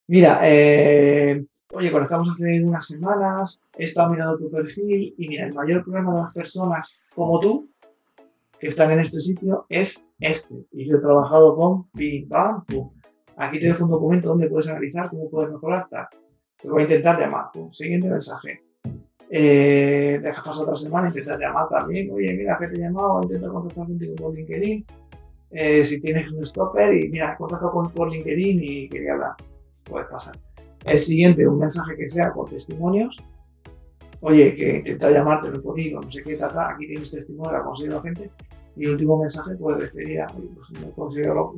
D: Mira, eh, oye, conectamos hace unas semanas, he estado mirando tu perfil y mira, el mayor problema de las personas como tú que están en este sitio es este. Y yo he trabajado con pim, pam, pum. Aquí te dejo un documento donde puedes analizar cómo puedes mejorar. Te voy a intentar llamar. Siguiente mensaje. Eh, dejas otra semana, intentas llamar también. Oye, mira, que te he llamado, intento contactar contigo por LinkedIn. Eh, si tienes un stopper y mira, contacto con, por LinkedIn y quería hablar, puede pasar. El siguiente, un mensaje que sea con testimonios. Oye, que intenta llamarte, no he podido, no sé qué, trata, aquí tienes testimonio, la conseguido gente. Y el último mensaje, pues despedir, oye, pues no he conseguido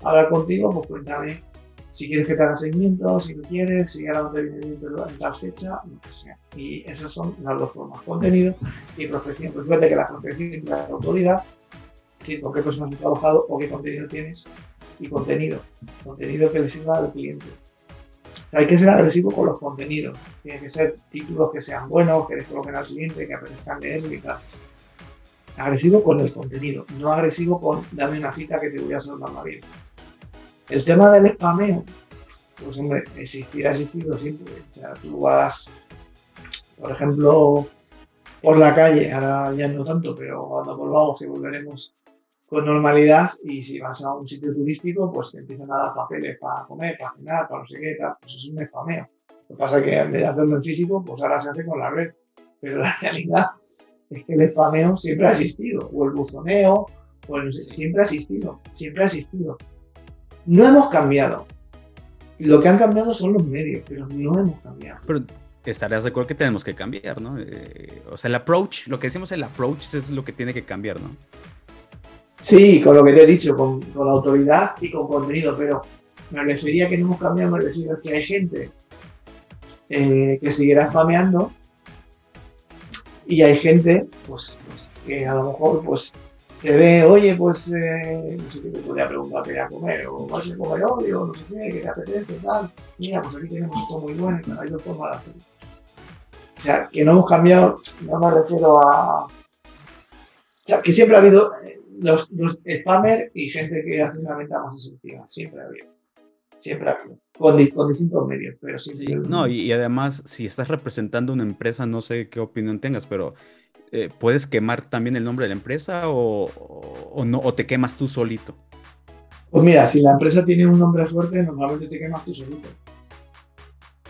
D: hablar contigo, pues cuéntame si quieres que te haga seguimiento, si no quieres, si ahora no te viene bien en tal fecha, lo que sea. Y esas son las dos formas, contenido y profesión. Pues fíjate que la profesión es la autoridad, si con qué personas has trabajado o qué contenido tienes, y contenido, contenido que le sirva al cliente. O sea, hay que ser agresivo con los contenidos. Tiene que ser títulos que sean buenos, que descoloquen al cliente, que apetezcan leerlo y tal. Agresivo con el contenido, no agresivo con dame una cita que te voy a salvar la vida. El tema del spameo, pues hombre, existir ha existido siempre. O sea, tú vas, por ejemplo, por la calle, ahora ya no tanto, pero cuando volvamos, que volveremos con normalidad, y si vas a un sitio turístico, pues te empiezan a dar papeles para comer, para cenar, para no sé qué, tal, pues es un spameo. Lo que pasa es que en vez de hacerlo en físico, pues ahora se hace con la red. Pero la [LAUGHS] realidad es que el spameo siempre ha existido, o el buzoneo, o el, siempre ha existido, siempre ha existido. No hemos cambiado. Lo que han cambiado son los medios, pero no hemos cambiado.
A: Pero estarías de acuerdo que tenemos que cambiar, ¿no? Eh, o sea, el approach, lo que decimos el approach es lo que tiene que cambiar, ¿no?
D: Sí, con lo que te he dicho, con, la autoridad y con contenido, pero me refería que no hemos cambiado, me refiero a que hay gente eh, que seguirá spameando y hay gente pues, pues, que a lo mejor pues te ve, oye, pues, eh, no sé qué te podría preguntar qué a comer, o vas a comer hoy, o no sé qué, qué te apetece, tal. Mira, pues aquí tenemos esto muy bueno, y hay dos formas de hacerlo. O sea, que no hemos cambiado, no me refiero a. O sea, que siempre ha habido eh, los, los spammers y gente que hace una venta más asertiva. Siempre ha habido. Siempre ha habido. Con, con distintos medios, pero siempre.
A: Sí, no, y, y además, si estás representando una empresa, no sé qué opinión tengas, pero eh, ¿puedes quemar también el nombre de la empresa o, no, o te quemas tú solito?
D: Pues mira, si la empresa tiene un nombre fuerte, normalmente te quemas tú solito.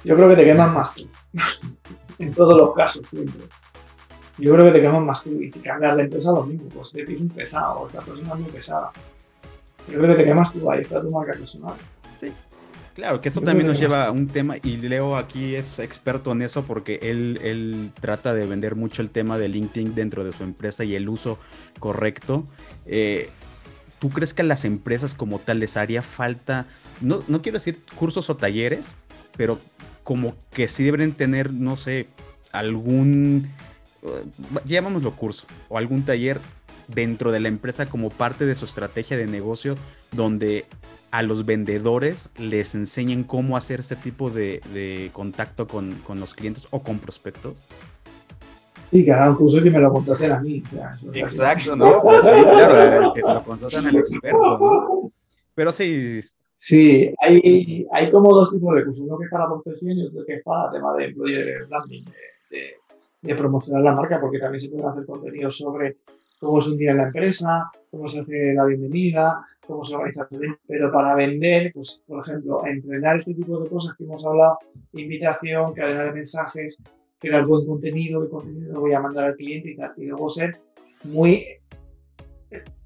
D: Yo creo que te quemas más tú. [LAUGHS] en todos los casos, siempre. Yo creo que te quemas más tú. Y si cambias de empresa, lo mismo. Pues te pides un pesado, esta persona es muy pesada. Yo creo que te quemas tú, ahí está tu marca personal.
A: Sí, Claro, que esto también nos lleva a un tema, y Leo aquí es experto en eso porque él, él trata de vender mucho el tema de LinkedIn dentro de su empresa y el uso correcto. Eh, ¿Tú crees que a las empresas como tal les haría falta, no, no quiero decir cursos o talleres, pero como que sí deben tener, no sé, algún, eh, llamámoslo curso, o algún taller dentro de la empresa como parte de su estrategia de negocio donde a los vendedores les enseñen cómo hacer ese tipo de, contacto con, los clientes o con prospectos?
D: Sí, que hagan un curso que me lo contraten a mí.
A: Exacto, ¿no? Pues sí, claro, que se lo contraten al experto, ¿no? Pero sí.
D: Sí, hay, hay como dos tipos de cursos. Uno que es para prospección y otro que es para tema de employer branding, de, de, promocionar la marca, porque también se pueden hacer contenidos sobre cómo se un día en la empresa, cómo se hace la bienvenida, cómo se organiza Pero para vender, pues, por ejemplo, entrenar este tipo de cosas que hemos hablado, invitación, cadena de mensajes, crear buen contenido, qué contenido voy a mandar al cliente y tal, y luego ser muy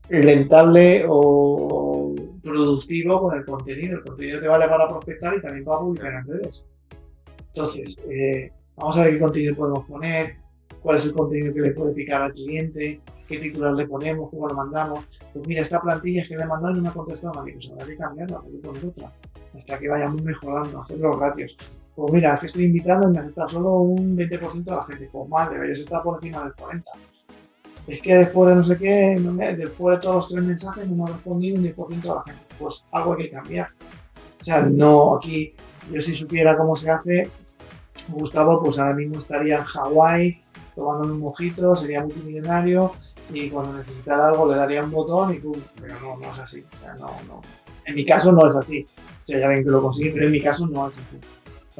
D: rentable o productivo con el contenido. El contenido te vale para prospectar y también para publicar en redes. Entonces, eh, vamos a ver qué contenido podemos poner, cuál es el contenido que le puede picar al cliente, qué titular le ponemos, cómo lo mandamos. Pues mira, esta plantilla es que le he mandado y no me ha contestado nadie, pues habrá que cambiarla, voy poner otra, hasta que vayamos mejorando, hacer los ratios. Pues mira, es que estoy invitando y me acepta solo un 20% de la gente, pues mal, deberías estar por encima del 40%. Es que después de no sé qué, después de todos los tres mensajes no me ha respondido un 10% de la gente. Pues algo hay que cambiar. O sea, no aquí, yo si supiera cómo se hace, Gustavo, pues ahora mismo estaría en Hawái tomando un mojito, sería multimillonario y cuando necesitara algo le daría un botón y pum, pero no, no es así. no, no. En mi caso no es así. O sea, ya ven que lo consigue, pero en mi caso no es así.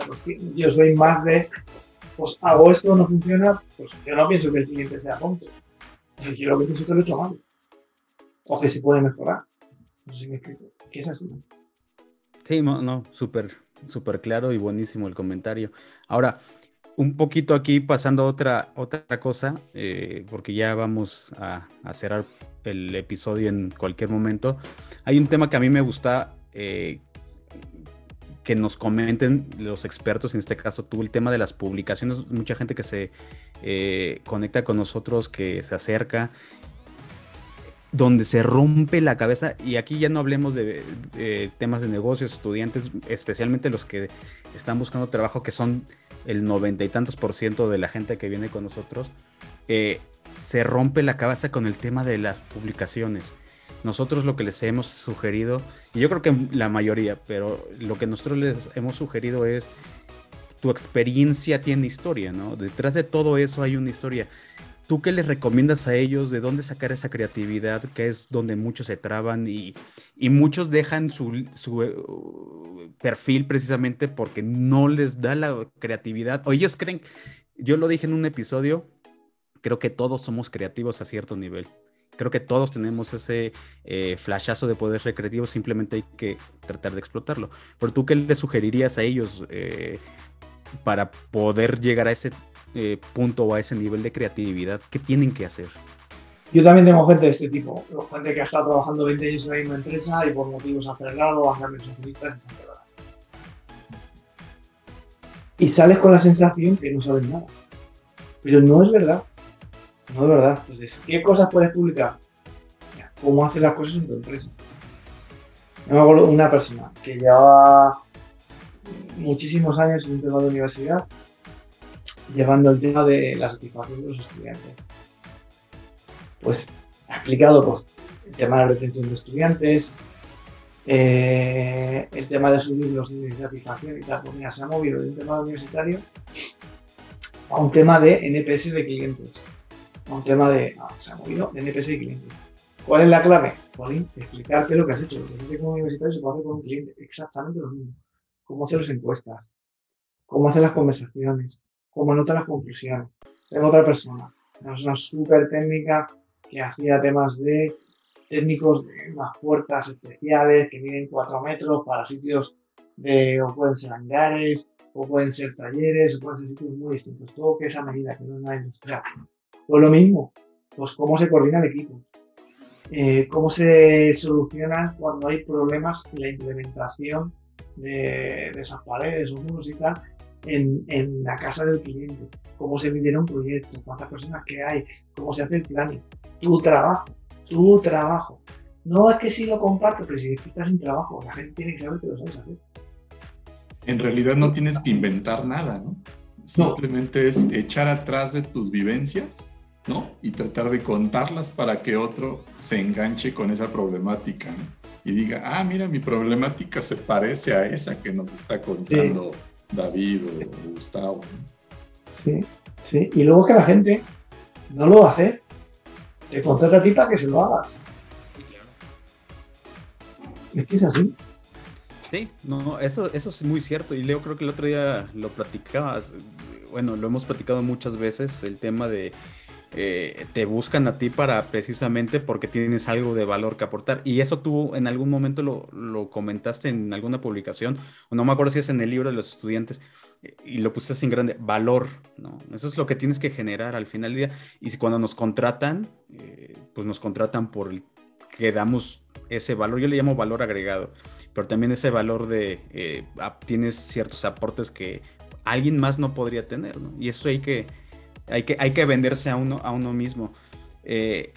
D: Pues, yo soy más de, pues hago esto, no funciona, pues yo no pienso que el cliente sea tonto. Yo lo que pienso que lo he hecho mal. O que se puede mejorar. No sé si me explico. Que es así.
A: Sí, no, no súper, súper claro y buenísimo el comentario. Ahora, un poquito aquí pasando otra, otra cosa, eh, porque ya vamos a, cerrar el episodio en cualquier momento. Hay un tema que a mí me gusta eh, que nos comenten los expertos, en este caso tú, el tema de las publicaciones. Mucha gente que se eh, conecta con nosotros, que se acerca donde se rompe la cabeza, y aquí ya no hablemos de, temas de negocios, estudiantes, especialmente los que están buscando trabajo, que son el noventa y tantos por ciento de la gente que viene con nosotros, eh, se rompe la cabeza con el tema de las publicaciones. Nosotros lo que les hemos sugerido, y yo creo que la mayoría, pero lo que nosotros les hemos sugerido es, tu experiencia tiene historia, ¿no? Detrás de todo eso hay una historia. ¿Tú qué les recomiendas a ellos? ¿De dónde sacar esa creatividad? Que es donde muchos se traban y, muchos dejan su, uh, perfil precisamente porque no les da la creatividad. O ellos creen, yo lo dije en un episodio, creo que todos somos creativos a cierto nivel. Creo que todos tenemos ese eh, flashazo de poder recreativo, simplemente hay que tratar de explotarlo. Pero tú, ¿qué les sugerirías a ellos eh, para poder llegar a ese eh, punto o a ese nivel de creatividad, ¿qué tienen que hacer?
D: Yo también tengo gente de este tipo, gente que ha estado trabajando 20 años en la misma empresa y por motivos acelerados, a cambios accionistas y se Y sales con la sensación que no sabes nada. Pero no es verdad. No es verdad. Entonces, ¿qué cosas puedes publicar? ¿Cómo haces las cosas en tu empresa? Yo me acuerdo de una persona que llevaba muchísimos años en un tema de universidad llevando el tema de la satisfacción de los estudiantes. Pues ha explicado pues, el tema de la retención de estudiantes, eh, el tema de subir los niveles de satisfacción y tal, pues mira, se ha movido de un tema universitario a un tema de NPS de clientes. A un tema de. se ha movido NPS de clientes. ¿Cuál es la clave? Pauline, explicarte lo que has hecho. Lo que has hecho como universitario se puede hacer con un cliente. Exactamente lo mismo. Cómo hacer las encuestas, cómo hacer las conversaciones, como nota las conclusiones. Tengo otra persona, una súper técnica que hacía temas de técnicos de unas puertas especiales que miden 4 metros para sitios de, o pueden ser hangares, o pueden ser talleres, o pueden ser sitios muy distintos. Todo que esa medida, que no es nada industrial. Pues lo mismo, pues cómo se coordina el equipo, eh, cómo se solucionan cuando hay problemas en la implementación de, de esas paredes o muros y tal, en, en, la casa del cliente, cómo se midieron un proyecto, cuántas personas que hay, cómo se hace el planning, tu trabajo, tu trabajo. No es que si lo comparto, pero si estás sin trabajo, la gente tiene que saber que lo sabes hacer.
B: En realidad no tienes que inventar nada, ¿no? Simplemente es echar atrás de tus vivencias, ¿no? Y tratar de contarlas para que otro se enganche con esa problemática, Y diga, ah, mira, mi problemática se parece a esa que nos está contando. David o Gustavo.
D: Sí, sí. Y luego que la gente no lo va a hacer. Te contrata a ti para que se lo hagas. Es que es así.
A: Sí, no, eso, eso es muy cierto. Y Leo creo que el otro día lo platicabas. Bueno, lo hemos platicado muchas veces, el tema de eh, te buscan a ti para precisamente porque tienes algo de valor que aportar. Y eso tú en algún momento lo, comentaste en alguna publicación, o no me acuerdo si es en el libro de los estudiantes, y lo pusiste así en grande, valor, ¿no? Eso es lo que tienes que generar al final del día. Y si cuando nos contratan, eh, pues nos contratan por el que damos ese valor, yo le llamo valor agregado, pero también ese valor de, eh, tienes ciertos aportes que alguien más no podría tener, ¿no? Y eso hay que hay que, hay que venderse a uno, a uno mismo. Eh,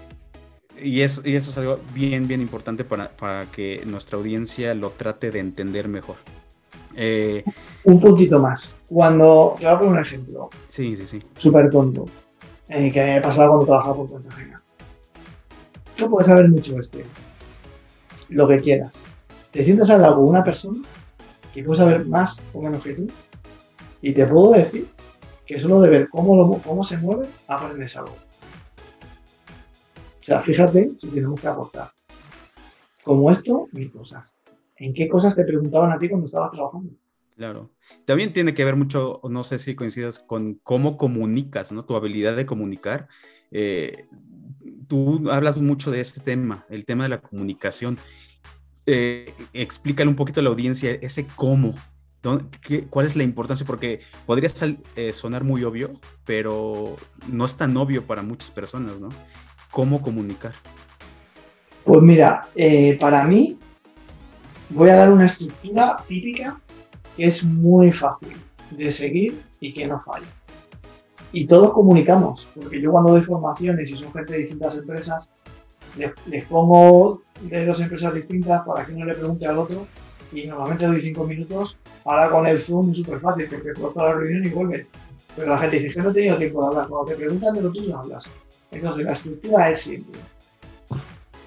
A: y, eso, y eso es algo bien, bien importante para, para, que nuestra audiencia lo trate de entender mejor.
D: Eh, un poquito más. Cuando, te voy a poner un ejemplo.
A: Sí, sí, sí.
D: Súper tonto. Eh, que me pasaba cuando trabajaba por cuenta ajena. Tú puedes saber mucho este. Lo que quieras. Te sientas al lado con una persona que puede saber más o menos que tú. Y te puedo decir que solo de ver cómo, cómo se mueve, aprendes algo. O sea, fíjate si tenemos que aportar. Como esto, mil cosas. ¿En qué cosas te preguntaban a ti cuando estabas trabajando?
A: Claro. También tiene que ver mucho, no sé si coincidas con cómo comunicas, ¿no? Tu habilidad de comunicar. Eh, tú hablas mucho de este tema, el tema de la comunicación. Eh, explícale un poquito a la audiencia ese cómo, ¿Cuál es la importancia? Porque podría eh, sonar muy obvio, pero no es tan obvio para muchas personas, ¿no? ¿Cómo comunicar?
D: Pues mira, eh, para mí voy a dar una estructura típica que es muy fácil de seguir y que no falla. Y todos comunicamos, porque yo cuando doy formaciones y son gente de distintas empresas, les, pongo de dos empresas distintas para que uno le pregunte al otro y normalmente doy cinco minutos. Ahora con el Zoom es súper fácil porque corto la reunión y vuelve. Pero la gente dice que no he tenido tiempo de hablar. Cuando te preguntan de lo tuyo, hablas. Entonces la estructura es simple.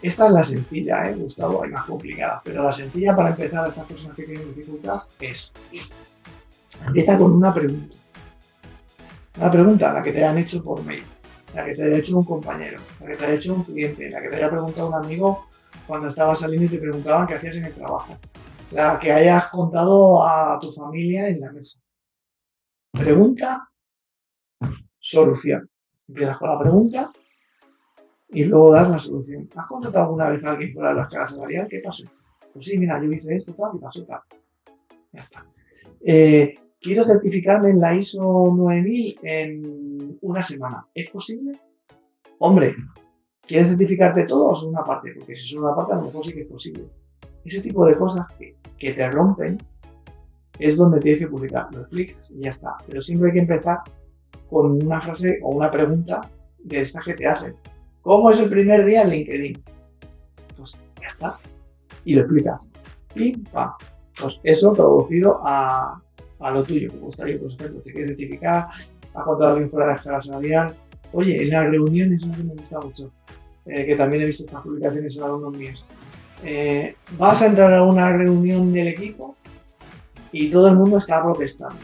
D: Esta es la sencilla, ¿eh, Gustavo? Hay más complicada. Pero la sencilla para empezar a estas personas que tienen dificultad es. Empieza con una pregunta. Una pregunta, la que te han hecho por mail la que te haya hecho un compañero, la que te haya hecho un cliente, la que te haya preguntado un amigo cuando estabas saliendo y te preguntaban qué hacías en el trabajo, la que hayas contado a tu familia en la mesa. Pregunta, solución. Empiezas con la pregunta y luego das la solución. ¿Has contratado alguna vez a alguien fuera de la escala salarial? ¿Qué pasó? Pues sí, mira, yo hice esto, tal, y pasó tal. Ya está. Eh, quiero certificarme en la ISO 9000 en una semana. ¿Es posible? Hombre, ¿quieres certificarte todo o una parte? Porque si es una parte, a lo mejor sí que es posible. Ese tipo de cosas que, te rompen es donde tienes que publicar. Lo explicas y ya está. Pero siempre hay que empezar con una frase o una pregunta de estas que te hacen. ¿Cómo es el primer día en LinkedIn? Pues ya está. Y lo explicas. Y pa. Pues eso traducido a, lo tuyo. Gustaría, por ejemplo, te quieres certificar, ha contado alguien fuera de la escala salarial. Oye, en las reuniones, eso me gusta mucho, eh, que también he visto estas publicaciones en alumnos míos. Eh, vas a entrar a una reunión del equipo y todo el mundo está protestando.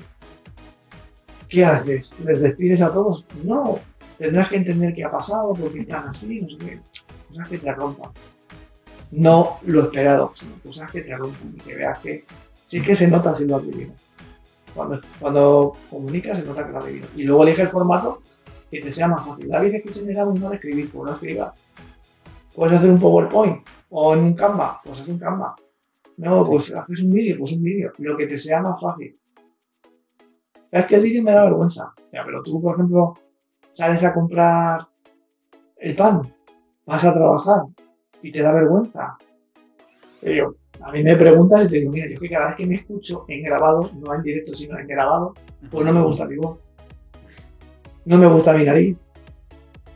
D: ¿Qué haces? ¿Les despides a todos? No, tendrás que entender qué ha pasado, por qué están así, no sé qué. Cosas que te rompan. No lo esperado, sino cosas que te rompan y que veas que sí que se nota si lo has vivido. Cuando, cuando comunicas se nota que lo has vivido. Y luego elige el formato que te sea más fácil. A veces que se me da un no escribir, pues no escribas. Puedes hacer un PowerPoint o en un Canva, pues haz un Canva. No, pues haces un vídeo, pues un vídeo. Lo que te sea más fácil. Es que el vídeo me da vergüenza. Ya, pero tú, por ejemplo, sales a comprar el pan, vas a trabajar y te da vergüenza. yo, a mí me preguntas y te digo, mira, yo que cada vez que me escucho en grabado, no en directo, sino en grabado, pues no me gusta mi voz. No me gusta mi nariz.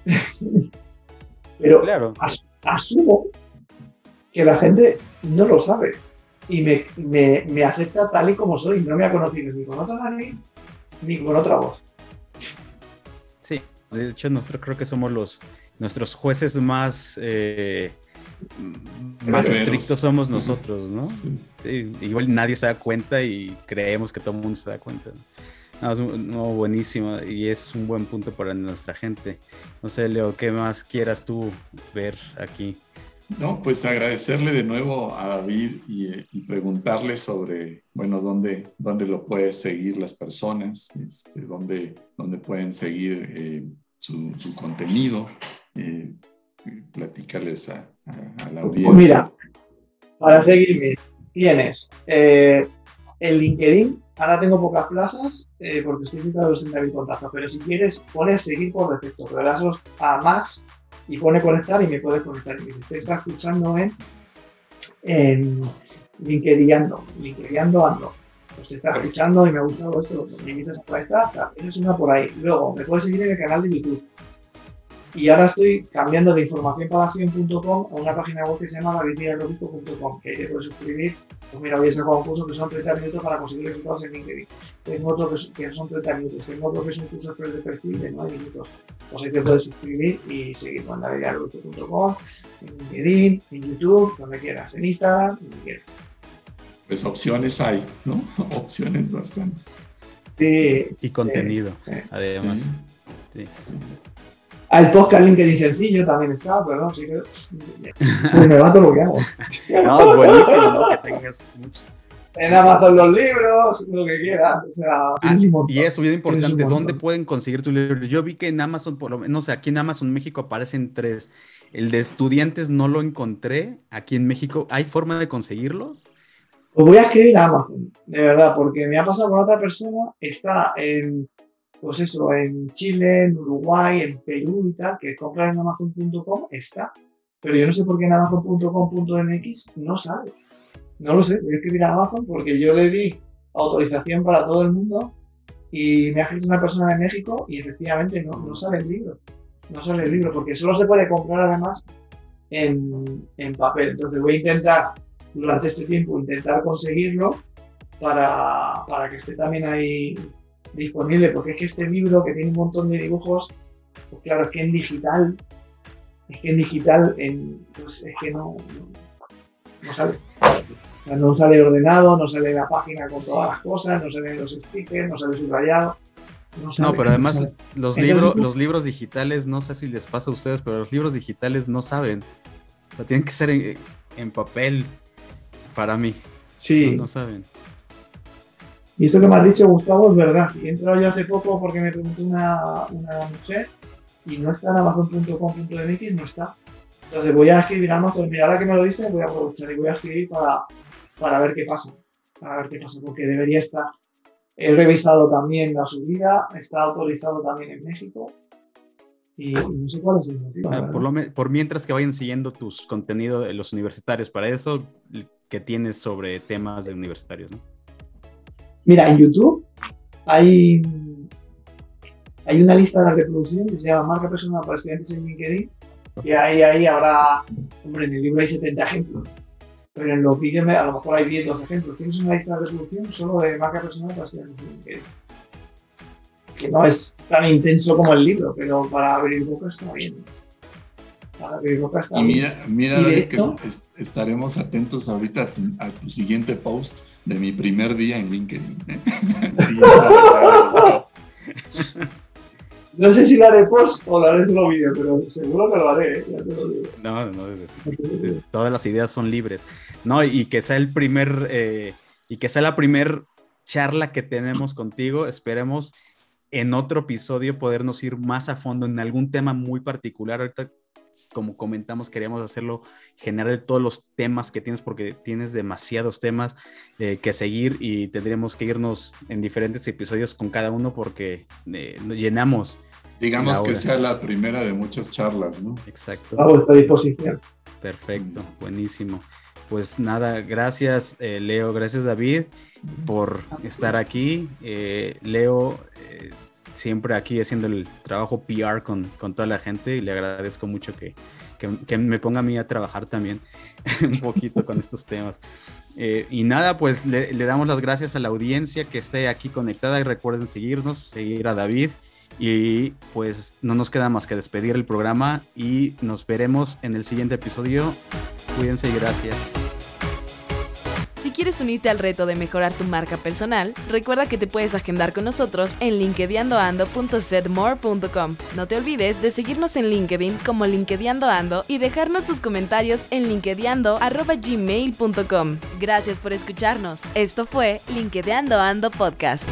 D: [LAUGHS] Pero claro. asumo que la gente no lo sabe y me, me, acepta tal y como soy. No me ha conocido ni con otra nariz ni con otra voz.
A: Sí, de hecho nosotros creo que somos los nuestros jueces más eh, más estrictos somos nosotros, ¿no? igual nadie se da cuenta y creemos que todo el mundo se da cuenta. No, buenísimo y es un buen punto para nuestra gente. No sé, Leo, ¿qué más quieras tú ver aquí?
B: No, pues agradecerle de nuevo a David y, preguntarle sobre, bueno, dónde, dónde lo pueden seguir las personas, este, dónde, dónde pueden seguir eh, su, su, contenido. Eh, platícales a, la audiencia. Pues
D: mira, para seguirme, tienes eh, el LinkedIn. Ahora tengo pocas plazas eh, porque estoy citado en David Contacto, pero si quieres, pones seguir por defecto, pero das a más y pone conectar y me puedes conectar. Y me está escuchando en, en LinkedIn, LinkedIn ando. Pues te está escuchando y me ha gustado esto, me invitas a conectar, esa es una por ahí. Luego, me puedes seguir en el canal de YouTube y ahora estoy cambiando de informaciónpalación.com a una página web que se llama mariciaerótico.com, que ahí te puedes suscribir. Pues mira, hoy he sacado un curso que son 30 minutos para conseguir resultados en LinkedIn. Tengo otro que son 30 minutos. Tengo otro que es un curso de perfil de 9 minutos. Pues ahí te puedes suscribir y seguir con mariciaerótico.com, en LinkedIn, en YouTube, donde quieras, en Instagram, donde quieras.
B: Pues opciones hay, ¿no? [LAUGHS] opciones bastante.
A: Sí. Y contenido, además. sí.
D: El podcast LinkedIn sencillo también está, perdón, sí que se me va todo lo que hago.
A: No, es buenísimo, ¿no? Que tengas muchos.
D: En Amazon los libros, lo que quieras. O sea,
A: ah, y eso, bien importante, ¿dónde pueden conseguir tu libro? Yo vi que en Amazon, por lo menos, no sé, aquí en Amazon México aparecen tres. El de estudiantes no lo encontré aquí en México. ¿Hay forma de conseguirlo?
D: Pues voy a escribir a Amazon, de verdad, porque me ha pasado con otra persona, está en, pues eso, en Chile, en Uruguay, en Perú y tal, que comprar en Amazon.com, está. Pero yo no sé por qué en Amazon.com.mx no sale. No lo sé, voy a escribir a Amazon porque yo le di autorización para todo el mundo y me ha escrito una persona de México y efectivamente no, no sale el libro. No sale el libro porque solo se puede comprar además en, en papel. Entonces voy a intentar durante este tiempo intentar conseguirlo para, para que esté también ahí disponible, porque es que este libro que tiene un montón de dibujos, pues claro, es que en digital, es que en digital, en, pues es que no, no, sale. no sale ordenado, no sale la página con todas las cosas, no salen los stickers, no sale subrayado.
A: No, no, pero además los, libros, los libros digitales, no sé si les pasa a ustedes, pero los libros digitales no saben. O sea, tienen que ser en, en papel, para mí.
D: Sí.
A: No, saben.
D: Y esto que me has dicho, Gustavo, es verdad. Y he entrado yo hace poco porque me preguntó una, una mujer y no está en amazon.com.mx, no está. Entonces voy a escribir a Amazon. Mira, ahora que me lo dices, voy a aprovechar y voy a escribir para, para ver qué pasa. Para ver qué pasa, porque debería estar. He revisado también la subida, está autorizado también en México. Y no sé cuál es el motivo.
A: por, lo, por, mientras que vayan siguiendo tus contenidos los universitarios, para eso que tienes sobre temas de universitarios, ¿no?
D: Mira, en YouTube hay, hay una lista de reproducción que se llama Marca Personal para Estudiantes en LinkedIn, y ahí, ahí habrá, hombre, en el libro hay 70 ejemplos, pero en los vídeos a lo mejor hay 10, 12 ejemplos. Tienes una lista de resolución solo de marca personal para estudiantes en LinkedIn. Que no es tan intenso como el libro, pero para abrir boca está bien.
B: Y mira, mira que estaremos atentos ahorita a tu, siguiente post de mi primer día en LinkedIn. ¿eh?
D: no sé si lo haré post o lo haré solo vídeo, pero seguro que lo haré. ¿eh?
A: No, no, todas las ideas son libres. No, y que sea el primer, eh, y que sea la primer charla que tenemos contigo. Esperemos en otro episodio podernos ir más a fondo en algún tema muy particular. Ahorita como comentamos, queríamos hacerlo generar todos los temas que tienes, porque tienes demasiados temas eh, que seguir y tendríamos que irnos en diferentes episodios con cada uno porque eh, llenamos.
B: Digamos que sea la primera de muchas charlas, ¿no?
A: Exacto.
D: A vuestra disposición.
A: Perfecto, buenísimo. Pues nada, gracias eh, Leo, gracias David por estar aquí. Leo, siempre aquí haciendo el trabajo PR con, con toda la gente y le agradezco mucho que, que, me ponga a mí a trabajar también [LAUGHS] un poquito con estos temas. Eh, y nada, pues le, le, damos las gracias a la audiencia que esté aquí conectada y recuerden seguirnos, seguir a David y pues no nos queda más que despedir el programa y nos veremos en el siguiente episodio. Cuídense y gracias.
C: Si quieres unirte al reto de mejorar tu marca personal, recuerda que te puedes agendar con nosotros en linkedinando.setmore.com. No te olvides de seguirnos en LinkedIn como LinkedInando y dejarnos tus comentarios en linkedinando.gmail.com. Gracias por escucharnos. Esto fue LinkedInando Ando Podcast.